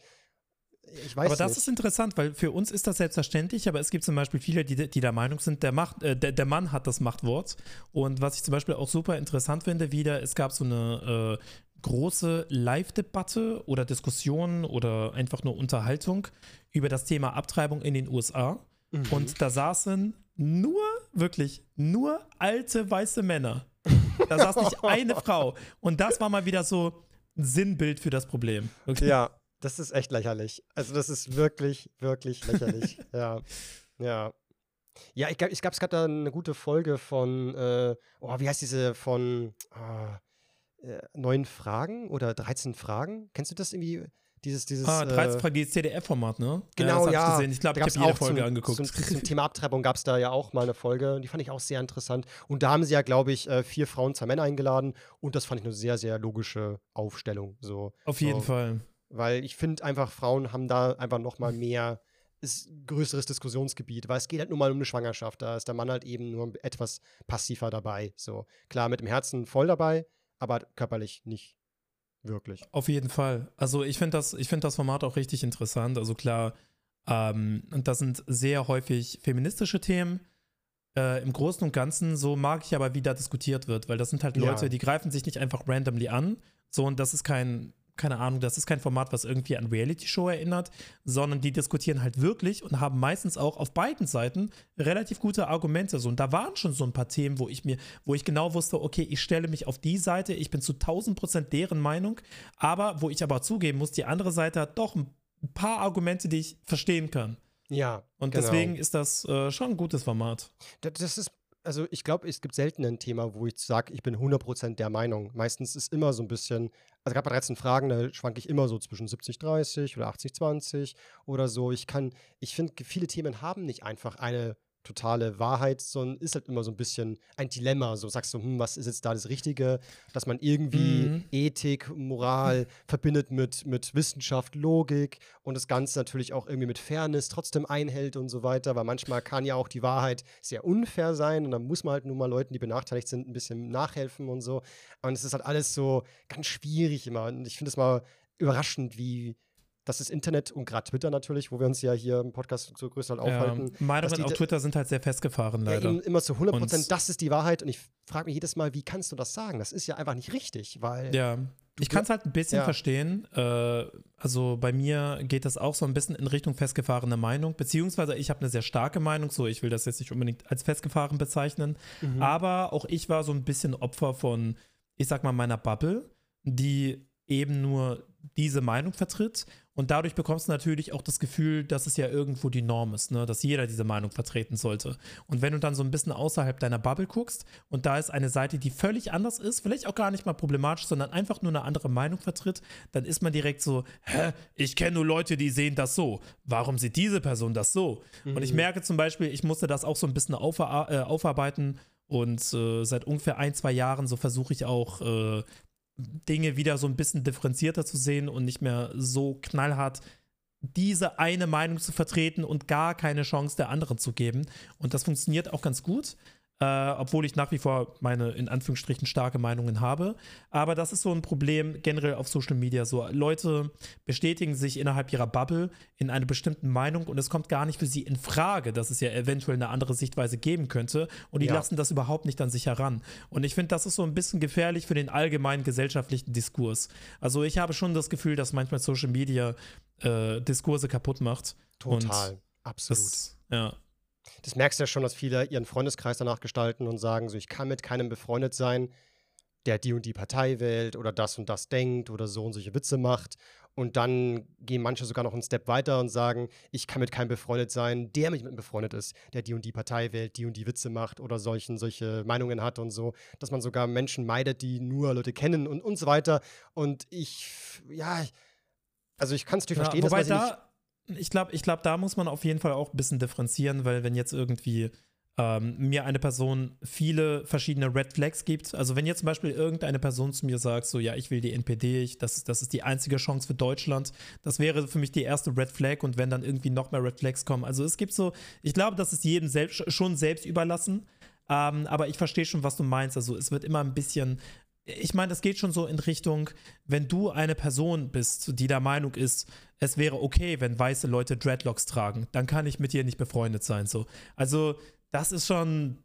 ich weiß
aber das
nicht.
ist interessant, weil für uns ist das selbstverständlich, aber es gibt zum Beispiel viele, die, die der Meinung sind, der, Macht, äh, der, der Mann hat das Machtwort. Und was ich zum Beispiel auch super interessant finde, wieder, es gab so eine äh, große Live-Debatte oder Diskussion oder einfach nur Unterhaltung über das Thema Abtreibung in den USA.
Mhm.
Und da saßen nur, wirklich, nur alte weiße Männer. Da saß nicht eine Frau. Und das war mal wieder so ein Sinnbild für das Problem. Okay?
Ja, das ist echt lächerlich. Also das ist wirklich, wirklich lächerlich. ja, ja. Ja, ich glaube, ich glaub, es gab da eine gute Folge von, äh, oh, wie heißt diese, von ah, äh, neun Fragen oder 13 Fragen? Kennst du das irgendwie? Dieses, dieses.
Ah, 13
äh,
Fragen, dieses CDF-Format, ne?
Genau,
das
ja.
hab Ich, gesehen. ich glaube, ich habe jede
auch
Folge
zum,
angeguckt.
Zum, zum Thema Abtreibung gab es da ja auch mal eine Folge. Die fand ich auch sehr interessant. Und da haben sie ja, glaube ich, äh, vier Frauen, zwei Männer eingeladen. Und das fand ich eine sehr, sehr logische Aufstellung. So.
Auf jeden
so.
Fall.
Weil ich finde einfach, Frauen haben da einfach noch mal mehr, ist größeres Diskussionsgebiet, weil es geht halt nur mal um eine Schwangerschaft. Da ist der Mann halt eben nur etwas passiver dabei. So, klar, mit dem Herzen voll dabei, aber körperlich nicht wirklich.
Auf jeden Fall. Also ich finde das, ich find das Format auch richtig interessant. Also klar, ähm, und das sind sehr häufig feministische Themen. Äh, Im Großen und Ganzen, so mag ich aber, wie da diskutiert wird, weil das sind halt
Ja.
Leute, die greifen sich nicht einfach randomly an. So, und das ist kein, keine Ahnung, das ist kein Format, was irgendwie an Reality-Show erinnert, sondern die diskutieren halt wirklich und haben meistens auch auf beiden Seiten relativ gute Argumente. So, und da waren schon so ein paar Themen, wo ich mir, wo ich genau wusste, okay, ich stelle mich auf die Seite, ich bin zu 1000 Prozent deren Meinung, aber wo ich aber zugeben muss, die andere Seite hat doch ein paar Argumente, die ich verstehen kann.
Ja.
Und
genau.
deswegen ist das äh, schon ein gutes Format.
Da- Das ist, also ich glaube, es gibt selten ein Thema, wo ich sage, ich bin 100% der Meinung. Meistens ist immer so ein bisschen, also gerade bei 13 Fragen, da schwanke ich immer so zwischen 70, 30 oder 80, 20 oder so. Ich kann, ich finde, viele Themen haben nicht einfach eine totale Wahrheit, sondern ist halt immer so ein bisschen ein Dilemma. So sagst du, hm, was ist jetzt da das Richtige, dass man irgendwie
Mhm.
Ethik, Moral verbindet mit, mit Wissenschaft, Logik und das Ganze natürlich auch irgendwie mit Fairness trotzdem einhält und so weiter, weil manchmal kann ja auch die Wahrheit sehr unfair sein und dann muss man halt nur mal Leuten, die benachteiligt sind, ein bisschen nachhelfen und so. Und es ist halt alles so ganz schwierig immer. Und ich finde es mal überraschend, wie das ist Internet und gerade Twitter natürlich, wo wir uns ja hier im Podcast so größer halt
Ja,
aufhalten. die
auf
da-
Twitter sind halt sehr festgefahren,
Ja,
leider.
eben immer zu 100 Prozent,
Und-
das ist die Wahrheit. Und ich frage mich jedes Mal, wie kannst du das sagen? Das ist ja einfach nicht richtig, weil.
Ja, ich kann es halt ein bisschen
Ja.
verstehen. Äh, also bei mir geht das auch so ein bisschen in Richtung festgefahrene Meinung, beziehungsweise ich habe eine sehr starke Meinung, so ich will das jetzt nicht unbedingt als festgefahren bezeichnen,
Mhm.
aber auch ich war so ein bisschen Opfer von, ich sag mal, meiner Bubble, die eben nur diese Meinung vertritt. Und dadurch bekommst du natürlich auch das Gefühl, dass es ja irgendwo die Norm ist, ne? dass jeder diese Meinung vertreten sollte. Und wenn du dann so ein bisschen außerhalb deiner Bubble guckst und da ist eine Seite, die völlig anders ist, vielleicht auch gar nicht mal problematisch, sondern einfach nur eine andere Meinung vertritt, dann ist man direkt so, hä, ich kenne nur Leute, die sehen das so. Warum sieht diese Person das so? Und ich merke zum Beispiel, ich musste das auch so ein bisschen äh, aufarbeiten und äh, seit ungefähr ein, zwei Jahren so versuche ich auch äh, Dinge wieder so ein bisschen differenzierter zu sehen und nicht mehr so knallhart diese eine Meinung zu vertreten und gar keine Chance der anderen zu geben. Und das funktioniert auch ganz gut äh, obwohl ich nach wie vor meine in Anführungsstrichen starke Meinungen habe. Aber das ist so ein Problem generell auf Social Media. So Leute bestätigen sich innerhalb ihrer Bubble in einer bestimmten Meinung und es kommt gar nicht für sie in Frage, dass es ja eventuell eine andere Sichtweise geben könnte und die ja. lassen das überhaupt nicht an sich heran. Und ich finde, das ist so ein bisschen gefährlich für den allgemeinen gesellschaftlichen Diskurs. Also ich habe schon das Gefühl, dass manchmal Social Media äh, Diskurse kaputt macht.
Total, absolut.
Das, ja
das merkst du ja schon, dass viele ihren Freundeskreis danach gestalten und sagen, so ich kann mit keinem befreundet sein, der die und die Partei wählt oder das und das denkt oder so und solche Witze macht. Und dann gehen manche sogar noch einen Step weiter und sagen, ich kann mit keinem befreundet sein, der mit mir befreundet ist, der die und die Partei wählt, die und die Witze macht oder solchen, solche Meinungen hat und so. Dass man sogar Menschen meidet, die nur Leute kennen und, und so weiter. Und ich, ja, also ich kann es natürlich ja, verstehen, dass man
da, ich glaube, ich glaub, da muss man auf jeden Fall auch ein bisschen differenzieren, weil wenn jetzt irgendwie ähm, mir eine Person viele verschiedene Red Flags gibt, also wenn jetzt zum Beispiel irgendeine Person zu mir sagt, so ja, ich will die NPD, ich, das, das ist die einzige Chance für Deutschland, das wäre für mich die erste Red Flag und wenn dann irgendwie noch mehr Red Flags kommen, also es gibt so, ich glaube, das ist jedem selbst, schon selbst überlassen, ähm, aber ich verstehe schon, was du meinst, also es wird immer ein bisschen ich meine, das geht schon so in Richtung, wenn du eine Person bist, die der Meinung ist, es wäre okay, wenn weiße Leute Dreadlocks tragen, dann kann ich mit dir nicht befreundet sein. So. Also, das ist schon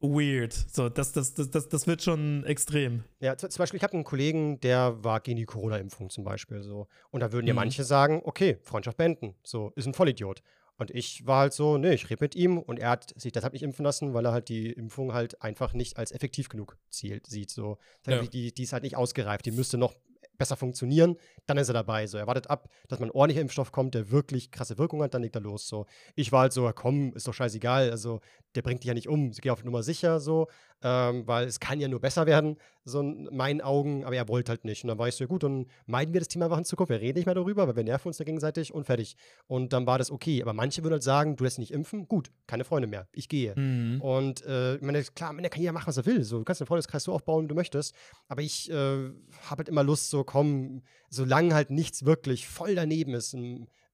weird. So, das, das, das, das, das wird schon extrem.
Ja, zum Beispiel, ich habe einen Kollegen, der war gegen die Corona-Impfung zum Beispiel so. Und da würden ja mhm. manche sagen, okay, Freundschaft beenden. So, ist ein Vollidiot. Und ich war halt so, nee, ich rede mit ihm und er hat sich deshalb nicht impfen lassen, weil er halt die Impfung halt einfach nicht als effektiv genug zielt, sieht. So. Ja. Die, die ist halt nicht ausgereift, die müsste noch besser funktionieren, dann ist er dabei. So, er wartet ab, dass man ordentlicher Impfstoff kommt, der wirklich krasse Wirkung hat, dann legt er los. So, ich war halt so, komm, ist doch scheißegal. Also, der bringt dich ja nicht um. Ich gehe auf Nummer sicher, so, ähm, weil es kann ja nur besser werden, so in meinen Augen, aber er wollte halt nicht. Und dann war ich so, ja gut, dann meiden wir das Thema einfach in Zukunft. Wir reden nicht mehr darüber, weil wir nerven uns da gegenseitig und fertig. Und dann war das okay. Aber manche würden halt sagen, du lässt dich nicht impfen, gut, keine Freunde mehr, ich gehe. Mhm. Und äh, ich meine, klar, man kann jeder machen, was er will. So, du kannst den Freundeskreis so aufbauen, wie du möchtest. Aber ich äh, habe halt immer Lust, so, komm, solange halt nichts wirklich voll daneben ist,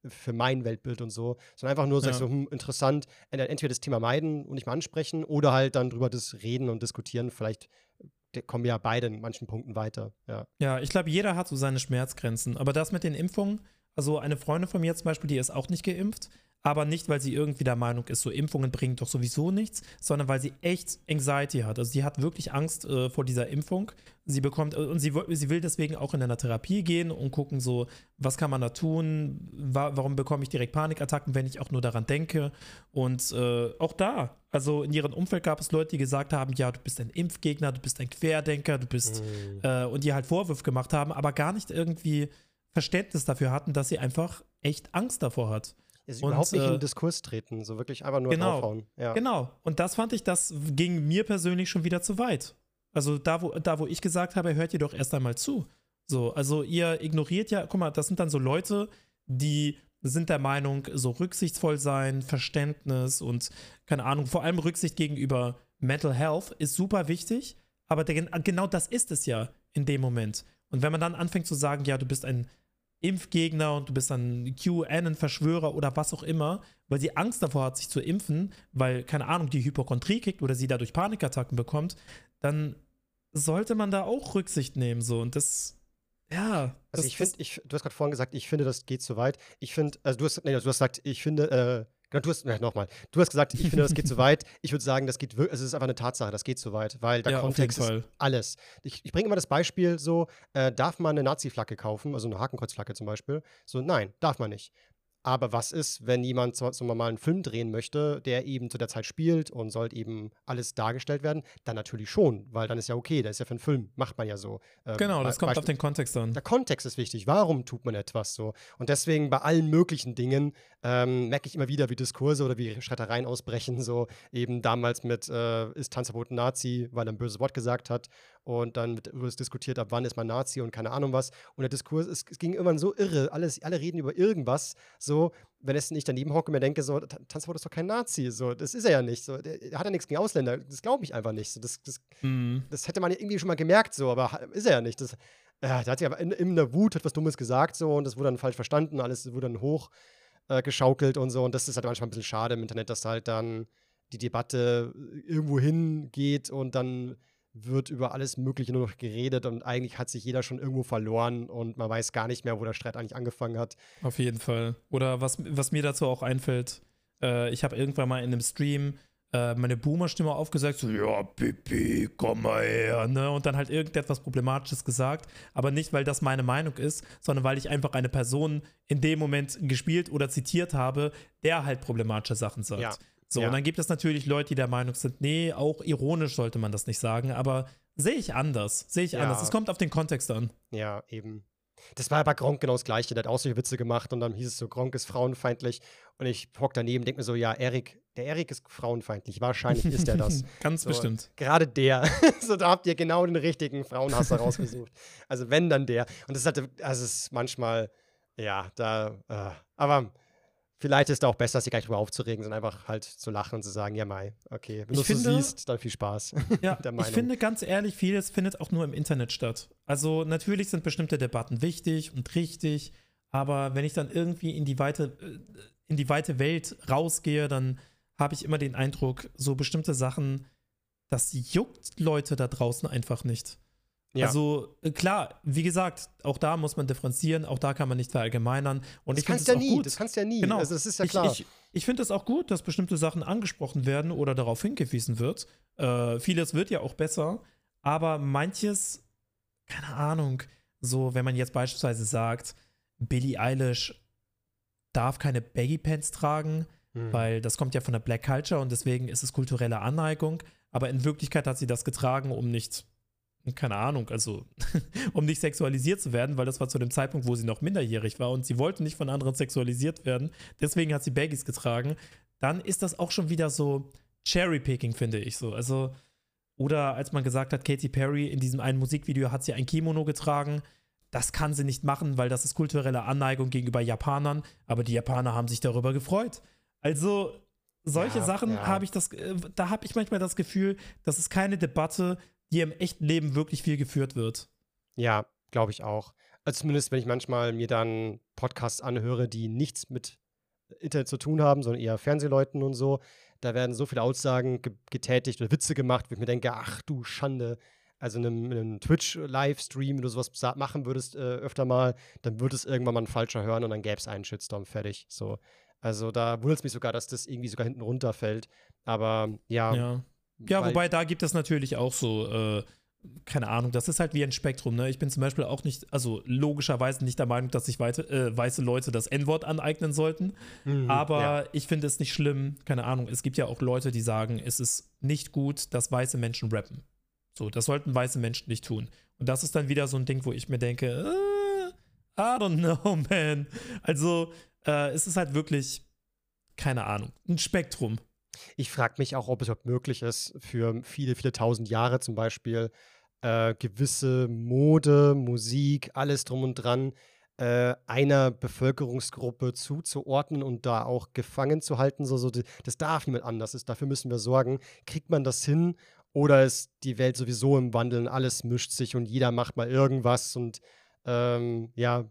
für mein Weltbild und so, sondern einfach nur ja. sagst so, hm, interessant, entweder das Thema meiden und nicht mal ansprechen oder halt dann drüber das reden und diskutieren. Vielleicht äh, kommen ja beide in manchen Punkten weiter. Ja,
ja ich glaube, jeder hat so seine Schmerzgrenzen. Aber das mit den Impfungen, also eine Freundin von mir zum Beispiel, die ist auch nicht geimpft, aber nicht, weil sie irgendwie der Meinung ist, so Impfungen bringen doch sowieso nichts, sondern weil sie echt Anxiety hat. Also sie hat wirklich Angst äh, vor dieser Impfung. Sie bekommt, äh, und sie, sie will deswegen auch in eine Therapie gehen und gucken, so, was kann man da tun? Wa warum bekomme ich direkt Panikattacken, wenn ich auch nur daran denke? Und äh, auch da, also in ihrem Umfeld gab es Leute, die gesagt haben, ja, du bist ein Impfgegner, du bist ein Querdenker, du bist, mhm. äh, und die halt Vorwürfe gemacht haben, aber gar nicht irgendwie Verständnis dafür hatten, dass sie einfach echt Angst davor hat.
Ist und, überhaupt nicht äh, in den Diskurs treten, so wirklich einfach nur
genau,
draufhauen.
Ja. Genau. Und das fand ich, das ging mir persönlich schon wieder zu weit. Also da, wo, da, wo ich gesagt habe, hört ihr doch erst einmal zu. So, also ihr ignoriert ja, guck mal, das sind dann so Leute, die sind der Meinung, so rücksichtsvoll sein, Verständnis und keine Ahnung, vor allem Rücksicht gegenüber Mental Health ist super wichtig, aber der, genau das ist es ja in dem Moment. Und wenn man dann anfängt zu sagen, ja, du bist ein Impfgegner und du bist ein QAnon-Verschwörer oder was auch immer, weil sie Angst davor hat, sich zu impfen, weil, keine Ahnung, die Hypochondrie kriegt oder sie dadurch Panikattacken bekommt, dann sollte man da auch Rücksicht nehmen. So. Und das, ja.
Also das, ich finde, du hast gerade vorhin gesagt, ich finde, das geht zu weit. Ich finde, also du hast, nee, du hast gesagt, ich finde, äh, Genau, du hast, nochmal, du hast gesagt, ich finde, das geht zu weit. Ich würde sagen, das geht wirklich, es ist einfach eine Tatsache, das geht zu weit, weil der ja, Kontext ist alles. Ich, ich bringe immer das Beispiel so, äh, darf man eine Nazi-Flagge kaufen, also eine Hakenkreuzflagge zum Beispiel? So, nein, darf man nicht. Aber was ist, wenn jemand zum, zum mal einen Film drehen möchte, der eben zu der Zeit spielt und sollte eben alles dargestellt werden? Dann natürlich schon, weil dann ist ja okay, das ist ja für einen Film, macht man ja so.
Ähm, genau, das kommt Beispiel, auf den Kontext an.
Der Kontext ist wichtig. Warum tut man etwas so? Und deswegen bei allen möglichen Dingen ähm, merke ich immer wieder, wie Diskurse oder wie Schreitereien ausbrechen. So eben damals mit äh, ist Tanzverbot Nazi, weil er ein böses Wort gesagt hat und dann wird über diskutiert, ab wann ist man Nazi und keine Ahnung was. Und der Diskurs, es, es ging irgendwann so irre, alles, alle reden über irgendwas, so wenn es nicht daneben hocke und mir denke, so, Tanzverbot ist doch kein Nazi. So, das ist er ja nicht. So, der, der hat ja nichts gegen Ausländer. Das glaube ich einfach nicht. So, das, das,
Mhm.
das hätte man ja irgendwie schon mal gemerkt, so, aber ist er ja nicht. Das, ja, der hat sich aber in, in der Wut hat was Dummes gesagt, so, und das wurde dann falsch verstanden, alles wurde dann hoch äh, geschaukelt und so. Und das ist halt manchmal ein bisschen schade im Internet, dass halt dann die Debatte irgendwo hingeht und dann wird über alles Mögliche nur noch geredet und eigentlich hat sich jeder schon irgendwo verloren und man weiß gar nicht mehr, wo der Streit eigentlich angefangen hat.
Auf jeden Fall. Oder was, was mir dazu auch einfällt, äh, ich habe irgendwann mal in einem Stream äh, meine Boomer-Stimme aufgesagt, so, ja, Pipi, komm mal her, ne? Und dann halt irgendetwas Problematisches gesagt, aber nicht, weil das meine Meinung ist, sondern weil ich einfach eine Person in dem Moment gespielt oder zitiert habe, der halt problematische Sachen sagt.
Ja.
So,
Ja.
und dann gibt es natürlich Leute, die der Meinung sind, nee, auch ironisch sollte man das nicht sagen, aber sehe ich anders, sehe ich
Ja.
anders. Es kommt auf den Kontext an.
Ja, eben. Das war bei Gronk genau das Gleiche. Der hat auch solche Witze gemacht und dann hieß es so, Gronk ist frauenfeindlich. Und ich hock daneben, denke mir so, ja, Erik, der Erik ist frauenfeindlich. Wahrscheinlich ist er das.
Ganz
So.
bestimmt.
Gerade der. so, da habt ihr genau den richtigen Frauenhasser rausgesucht. Also wenn, dann der. Und das hatte, also es ist manchmal, ja, da, äh, aber vielleicht ist es auch besser, sich gleich drüber aufzuregen, sondern einfach halt zu lachen und zu sagen, ja, Mai, okay, wenn
Ich
du es so siehst, dann viel Spaß.
Ja,
der
ich finde ganz ehrlich, vieles findet auch nur im Internet statt. Also natürlich sind bestimmte Debatten wichtig und richtig, aber wenn ich dann irgendwie in die weite, äh, in die weite Welt rausgehe, dann habe ich immer den Eindruck, so bestimmte Sachen, das juckt Leute da draußen einfach nicht.
Ja.
Also äh, klar, wie gesagt, auch da muss man differenzieren, auch da kann man nicht verallgemeinern. Und
das
ich
kannst ja nie,
gut.
das kannst ja nie.
Genau.
Also das ist ja
Ich,
klar.
ich, ich finde es auch gut, dass bestimmte Sachen angesprochen werden oder darauf hingewiesen wird. Äh, vieles wird ja auch besser, aber manches, keine Ahnung, so wenn man jetzt beispielsweise sagt, Billie Eilish darf keine Baggy Pants tragen,
Hm.
weil das kommt ja von der Black Culture und deswegen ist es kulturelle Anneigung, aber in Wirklichkeit hat sie das getragen, um nicht keine Ahnung, also um nicht sexualisiert zu werden, weil das war zu dem Zeitpunkt, wo sie noch minderjährig war und sie wollte nicht von anderen sexualisiert werden. Deswegen hat sie Baggies getragen. Dann ist das auch schon wieder so Cherry-Picking, finde ich so. Also, oder als man gesagt hat, Katy Perry in diesem einen Musikvideo hat sie ein Kimono getragen. Das kann sie nicht machen, weil das ist kulturelle Anneigung gegenüber Japanern. Aber die Japaner haben sich darüber gefreut. Also, solche
Ja,
Sachen
ja.
habe ich das, äh, da habe ich manchmal das Gefühl, das ist keine Debatte, die im echten Leben wirklich viel geführt wird.
Ja, glaube ich auch. Also zumindest, wenn ich manchmal mir dann Podcasts anhöre, die nichts mit Internet zu tun haben, sondern eher Fernsehleuten und so, da werden so viele Aussagen ge getätigt oder Witze gemacht, wo ich mir denke, ach du Schande. Also in einem, in einem Twitch-Livestream, wenn du sowas machen würdest äh, öfter mal, dann würde es irgendwann mal ein falscher hören und dann gäbe es einen Shitstorm fertig. So. Also da wundert es mich sogar, dass das irgendwie sogar hinten runterfällt. Aber ja.
Ja. Ja, wobei da gibt es natürlich auch so, äh, keine Ahnung, das ist halt wie ein Spektrum, ne? Ich bin zum Beispiel auch nicht, also logischerweise nicht der Meinung, dass sich weite, äh, weiße Leute das N-Wort aneignen sollten.
Mhm,
Aber
ja.
ich finde es nicht schlimm, keine Ahnung. Es gibt ja auch Leute, die sagen, es ist nicht gut, dass weiße Menschen rappen. So, das sollten weiße Menschen nicht tun. Und das ist dann wieder so ein Ding, wo ich mir denke, äh, I don't know, man. Also, äh, es ist halt wirklich, keine Ahnung, ein Spektrum.
Ich frage mich auch, ob es überhaupt möglich ist, für viele, viele tausend Jahre zum Beispiel äh, gewisse Mode, Musik, alles drum und dran äh, einer Bevölkerungsgruppe zuzuordnen und da auch gefangen zu halten. So, so, das darf niemand anders. Ist, dafür müssen wir sorgen. Kriegt man das hin oder ist die Welt sowieso im Wandeln? Alles mischt sich und jeder macht mal irgendwas und ähm, ja,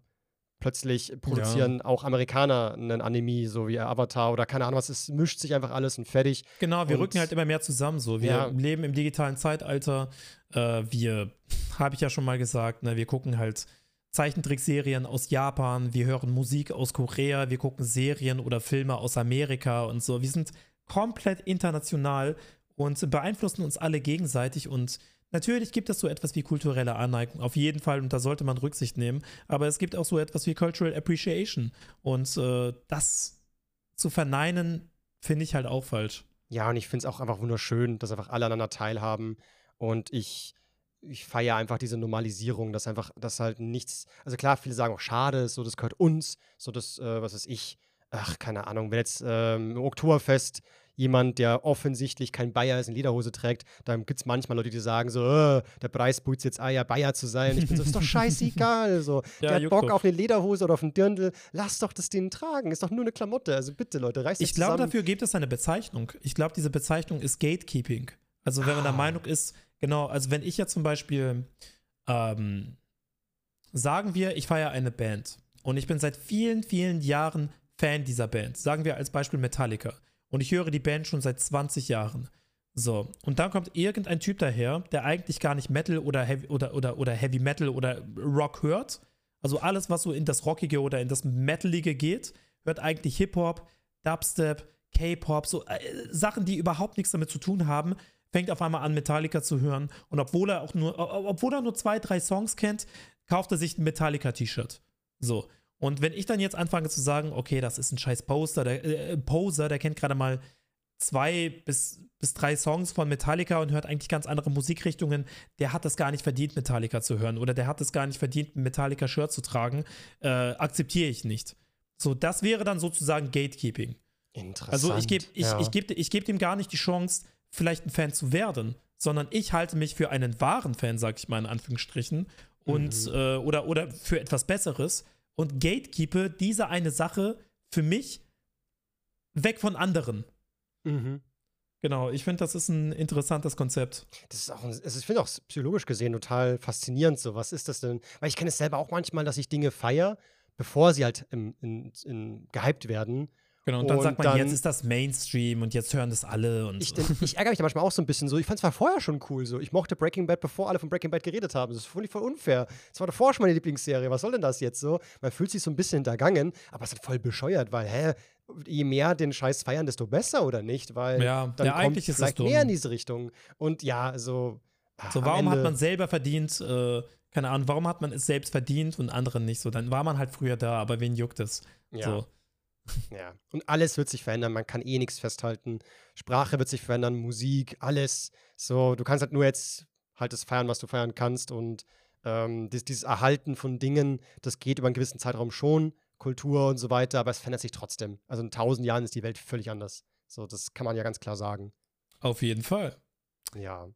plötzlich produzieren auch Amerikaner einen Anime, so wie Avatar oder keine Ahnung was. Es mischt sich einfach alles und fertig.
Genau, wir
Und-
rücken halt immer mehr zusammen so. Wir
Ja.
leben im digitalen Zeitalter. Äh, wir, habe ich ja schon mal gesagt, ne, wir gucken halt Zeichentrickserien aus Japan, wir hören Musik aus Korea, wir gucken Serien oder Filme aus Amerika und so. Wir sind komplett international und beeinflussen uns alle gegenseitig und Natürlich gibt es so etwas wie kulturelle Anneigung, auf jeden Fall, und da sollte man Rücksicht nehmen. Aber es gibt auch so etwas wie Cultural Appreciation. Und äh, das zu verneinen, finde ich halt auch falsch.
Ja, und ich finde es auch einfach wunderschön, dass einfach alle aneinander teilhaben. Und ich, ich feiere einfach diese Normalisierung, dass einfach, dass halt nichts, also klar, viele sagen auch, schade, so das gehört uns, so das, äh, was weiß ich, ach, keine Ahnung, wenn jetzt ähm, Oktoberfest jemand, der offensichtlich kein Bayer ist, in Lederhose trägt, dann gibt es manchmal Leute, die sagen so, äh, der Preis boots jetzt Eier, Bayer zu sein. Ich bin so, ist doch scheißegal. So.
Ja,
der hat Bock
doch.
auf eine Lederhose oder auf einen Dirndl. Lass doch das Ding tragen. Ist doch nur eine Klamotte. Also bitte, Leute, reißt
Ich glaube, dafür gibt es eine Bezeichnung. Ich glaube, diese Bezeichnung ist Gatekeeping. Also wenn man der
Ah.
Meinung ist, genau, also wenn ich ja zum Beispiel, ähm, sagen wir, ich feiere eine Band und ich bin seit vielen, vielen Jahren Fan dieser Band. Sagen wir als Beispiel Metallica. Und ich höre die Band schon seit 20 Jahren. So, und dann kommt irgendein Typ daher, der eigentlich gar nicht Metal oder Heavy, oder, oder, oder Heavy Metal oder Rock hört. Also alles, was so in das Rockige oder in das Metalige geht, hört eigentlich Hip-Hop, Dubstep, K-Pop, so äh, Sachen, die überhaupt nichts damit zu tun haben, fängt auf einmal an, Metallica zu hören. Und obwohl er auch nur, obwohl er nur zwei, drei Songs kennt, kauft er sich ein Metallica-T-Shirt. So. Und wenn ich dann jetzt anfange zu sagen, okay, das ist ein scheiß Poster, der, äh, Poser, der kennt gerade mal zwei bis, bis drei Songs von Metallica und hört eigentlich ganz andere Musikrichtungen, der hat es gar nicht verdient, Metallica zu hören oder der hat es gar nicht verdient, ein Metallica-Shirt zu tragen, äh, akzeptiere ich nicht. So, das wäre dann sozusagen Gatekeeping.
Interessant.
Also ich gebe ich,
ja.
ich geb, ich geb dem gar nicht die Chance, vielleicht ein Fan zu werden, sondern ich halte mich für einen wahren Fan, sag ich mal in Anführungsstrichen, und
Mhm.
äh, oder, oder für etwas Besseres und gatekeepe diese eine Sache für mich weg von anderen.
Mhm.
Genau, ich finde, das ist ein interessantes Konzept.
Das ist auch, also ich finde auch psychologisch gesehen total faszinierend. So, was ist das denn? Weil ich kenne es selber auch manchmal, dass ich Dinge feiere, bevor sie halt im, in, in, gehypt werden.
Genau, und dann
Und
sagt man,
dann-
jetzt ist das Mainstream und jetzt hören das alle und
Ich, ich ärgere mich da manchmal auch so ein bisschen so. Ich fand es zwar vorher schon cool so. Ich mochte Breaking Bad, bevor alle von Breaking Bad geredet haben. Das ist voll unfair. Das war davor schon meine Lieblingsserie. Was soll denn das jetzt so? Man fühlt sich so ein bisschen hintergangen, aber es ist voll bescheuert, weil, hä, je mehr den Scheiß feiern, desto besser, oder nicht? Weil
Ja,
dann
ja,
kommt
eigentlich
vielleicht mehr in diese Richtung. Und ja, so. ah,
So, warum hat man selber verdient, äh, keine Ahnung, warum hat man es selbst verdient und anderen nicht so? Dann war man halt früher da, aber wen juckt es?
Ja.
So.
Ja, und alles wird sich verändern. Man kann eh nichts festhalten. Sprache wird sich verändern, Musik, alles. So, du kannst halt nur jetzt halt das feiern, was du feiern kannst. Und ähm, dies, dieses Erhalten von Dingen, das geht über einen gewissen Zeitraum schon, Kultur und so weiter, aber es verändert sich trotzdem. Also in tausend Jahren ist die Welt völlig anders. So, das kann man ja ganz klar sagen.
Auf jeden Fall.
Ja.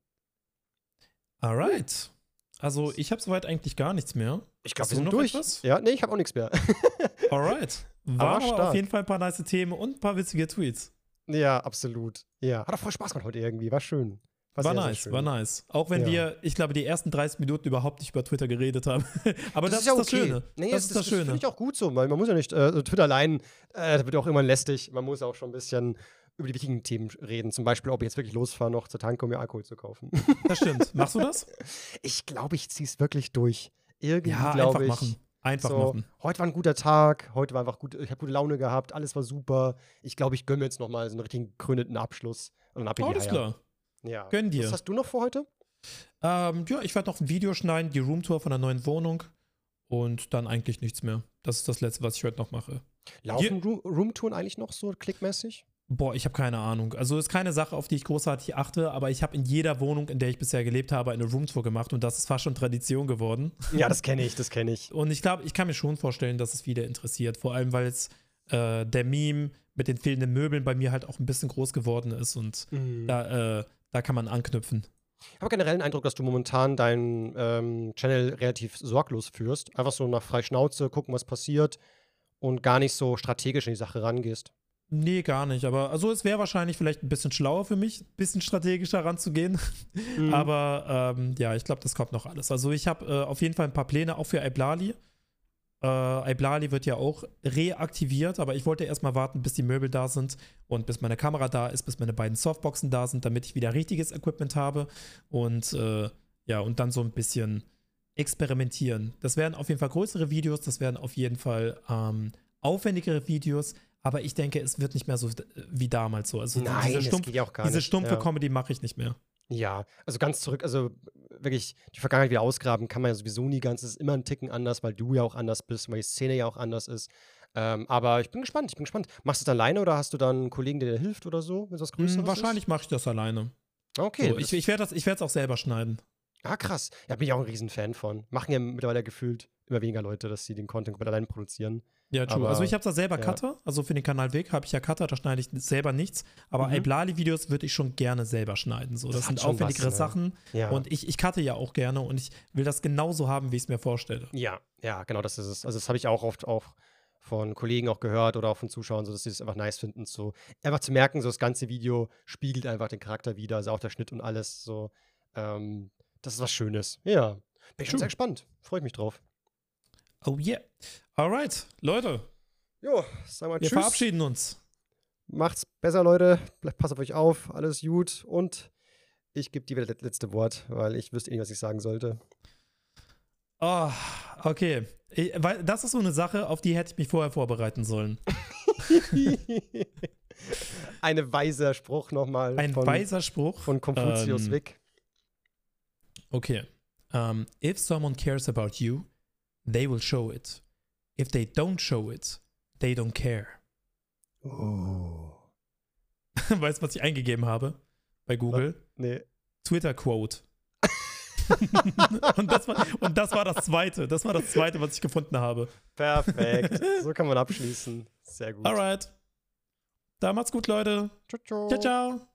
Alright. Also, ich habe soweit eigentlich gar nichts mehr.
Ich glaube, wir sind
noch
durch.
etwas?
Ja, nee, ich habe auch nichts mehr.
Alright. Waren aber auf jeden Fall ein paar nice Themen und ein paar witzige Tweets.
ja, absolut. Ja, hat auch voll Spaß gemacht heute irgendwie. War schön.
War
sehr
nice,
schön.
war nice. Auch wenn
Ja.
wir, ich glaube, die ersten 30 Minuten überhaupt nicht über Twitter geredet haben. aber das,
ja
ist das
okay.
Schöne.
Nee,
das ist das, Schöne.
finde ich auch gut so, weil man muss ja nicht, äh, Twitter allein, äh, das wird auch irgendwann lästig. Man muss auch schon ein bisschen über die wichtigen Themen reden. Zum Beispiel, ob ich jetzt wirklich losfahre, noch zur Tanke, um mir Alkohol zu kaufen.
Das stimmt. Machst du das?
ich glaube, ich ziehe es wirklich durch. Irgendwie,
ja,
glaube ich.
machen. Einfach
so,
machen.
heute war ein guter Tag, heute war einfach gut, ich habe gute Laune gehabt, alles war super. Ich glaube, ich gönne mir jetzt nochmal so einen richtigen krönenden Abschluss. Und dann ab in die
Alles klar.
Ja.
Gönn dir.
Was hast du noch für heute?
Ähm, ja, ich werde noch ein Video schneiden, die Roomtour von der neuen Wohnung. Und dann eigentlich nichts mehr. Das ist das Letzte, was ich heute noch mache.
Laufen Room Roomtouren eigentlich noch so klickmäßig?
Boah, ich habe keine Ahnung. Also ist keine Sache, auf die ich großartig achte, aber ich habe in jeder Wohnung, in der ich bisher gelebt habe, eine Roomtour gemacht und das ist fast schon Tradition geworden.
Ja, das kenne ich, das kenne ich.
Und ich glaube, ich kann mir schon vorstellen, dass es viele interessiert. Vor allem, weil es äh, der Meme mit den fehlenden Möbeln bei mir halt auch ein bisschen groß geworden ist und
Mhm.
da, äh, da kann man anknüpfen.
Ich habe generell den Eindruck, dass du momentan deinen ähm, Channel relativ sorglos führst. Einfach so nach frei Schnauze, gucken, was passiert und gar nicht so strategisch in die Sache rangehst.
Nee, gar nicht. Aber also es wäre wahrscheinlich vielleicht ein bisschen schlauer für mich, ein bisschen strategischer ranzugehen.
Mhm.
Aber ähm, ja, ich glaube, das kommt noch alles. Also ich habe äh, auf jeden Fall ein paar Pläne auch für Iblali. Äh, Iblali wird ja auch reaktiviert, aber ich wollte erstmal warten, bis die Möbel da sind und bis meine Kamera da ist, bis meine beiden Softboxen da sind, damit ich wieder richtiges Equipment habe. Und äh, ja, und dann so ein bisschen experimentieren. Das werden auf jeden Fall größere Videos, das werden auf jeden Fall ähm, aufwendigere Videos, aber ich denke, es wird nicht mehr so wie damals so. Also
Nein,
diese,
das
stumpf,
geht ja auch gar
diese stumpfe
ja.
Comedy mache ich nicht mehr.
ja, also ganz zurück, also wirklich die Vergangenheit wieder ausgraben kann man ja sowieso nie ganz. Es ist immer ein Ticken anders, weil du ja auch anders bist, weil die Szene ja auch anders ist. Ähm, aber ich bin gespannt, ich bin gespannt. Machst du es alleine oder hast du dann einen Kollegen, der dir hilft oder so, wenn es was Größeres
Hm, wahrscheinlich mache ich das alleine.
Okay.
so,
das-
ich ich werde es auch selber schneiden.
Ah, krass. Ja, bin ich auch ein Riesenfan von. Machen ja mittlerweile gefühlt immer weniger Leute, dass sie den Content komplett allein produzieren.
Ja, true.
Aber-
also ich habe da selber
ja.
Cutter, also für den Kanal Weg habe ich ja Cutter, da schneide ich selber nichts, aber
Mhm.
Iblali-Videos würde ich schon gerne selber schneiden. So, das,
Das
sind aufwendigere
was, ne?
Sachen
Ja.
und ich, ich cutte ja auch gerne und ich will das genauso haben, wie ich es mir vorstelle.
Ja, ja, genau, das ist es. Also das habe ich auch oft auch von Kollegen auch gehört oder auch von Zuschauern, so dass sie es einfach nice finden, so einfach zu merken, so das ganze Video spiegelt einfach den Charakter wieder, also auch der Schnitt und alles, so. Ähm, das ist was Schönes. Ja, bin ich schon sehr gespannt. Freue ich mich drauf.
Oh yeah. Alright, Leute,
Jo, sagen wir
wir
Tschüss.
verabschieden uns.
Macht's besser, Leute. Passt auf euch auf. Alles gut. Und ich gebe dir wieder das letzte Wort, weil ich wüsste eh nicht, was ich sagen sollte.
Oh, okay. Ich, weil das ist so eine Sache, auf die hätte ich mich vorher vorbereiten sollen.
Ein weiser Spruch nochmal
Ein
von,
weiser Spruch.
von Konfuzius
Ähm,
Wick.
Okay. Um, if someone cares about you, they will show it. If they don't show it, they don't care.
Oh.
weißt du, was ich eingegeben habe bei Google?
Nee.
Twitter-Quote. und, das war, und das war das zweite. Das war das zweite, was ich gefunden habe.
Perfekt. so kann man abschließen. Sehr gut.
Alright. Da macht's gut, Leute.
Ciao, ciao.
Ciao, ciao.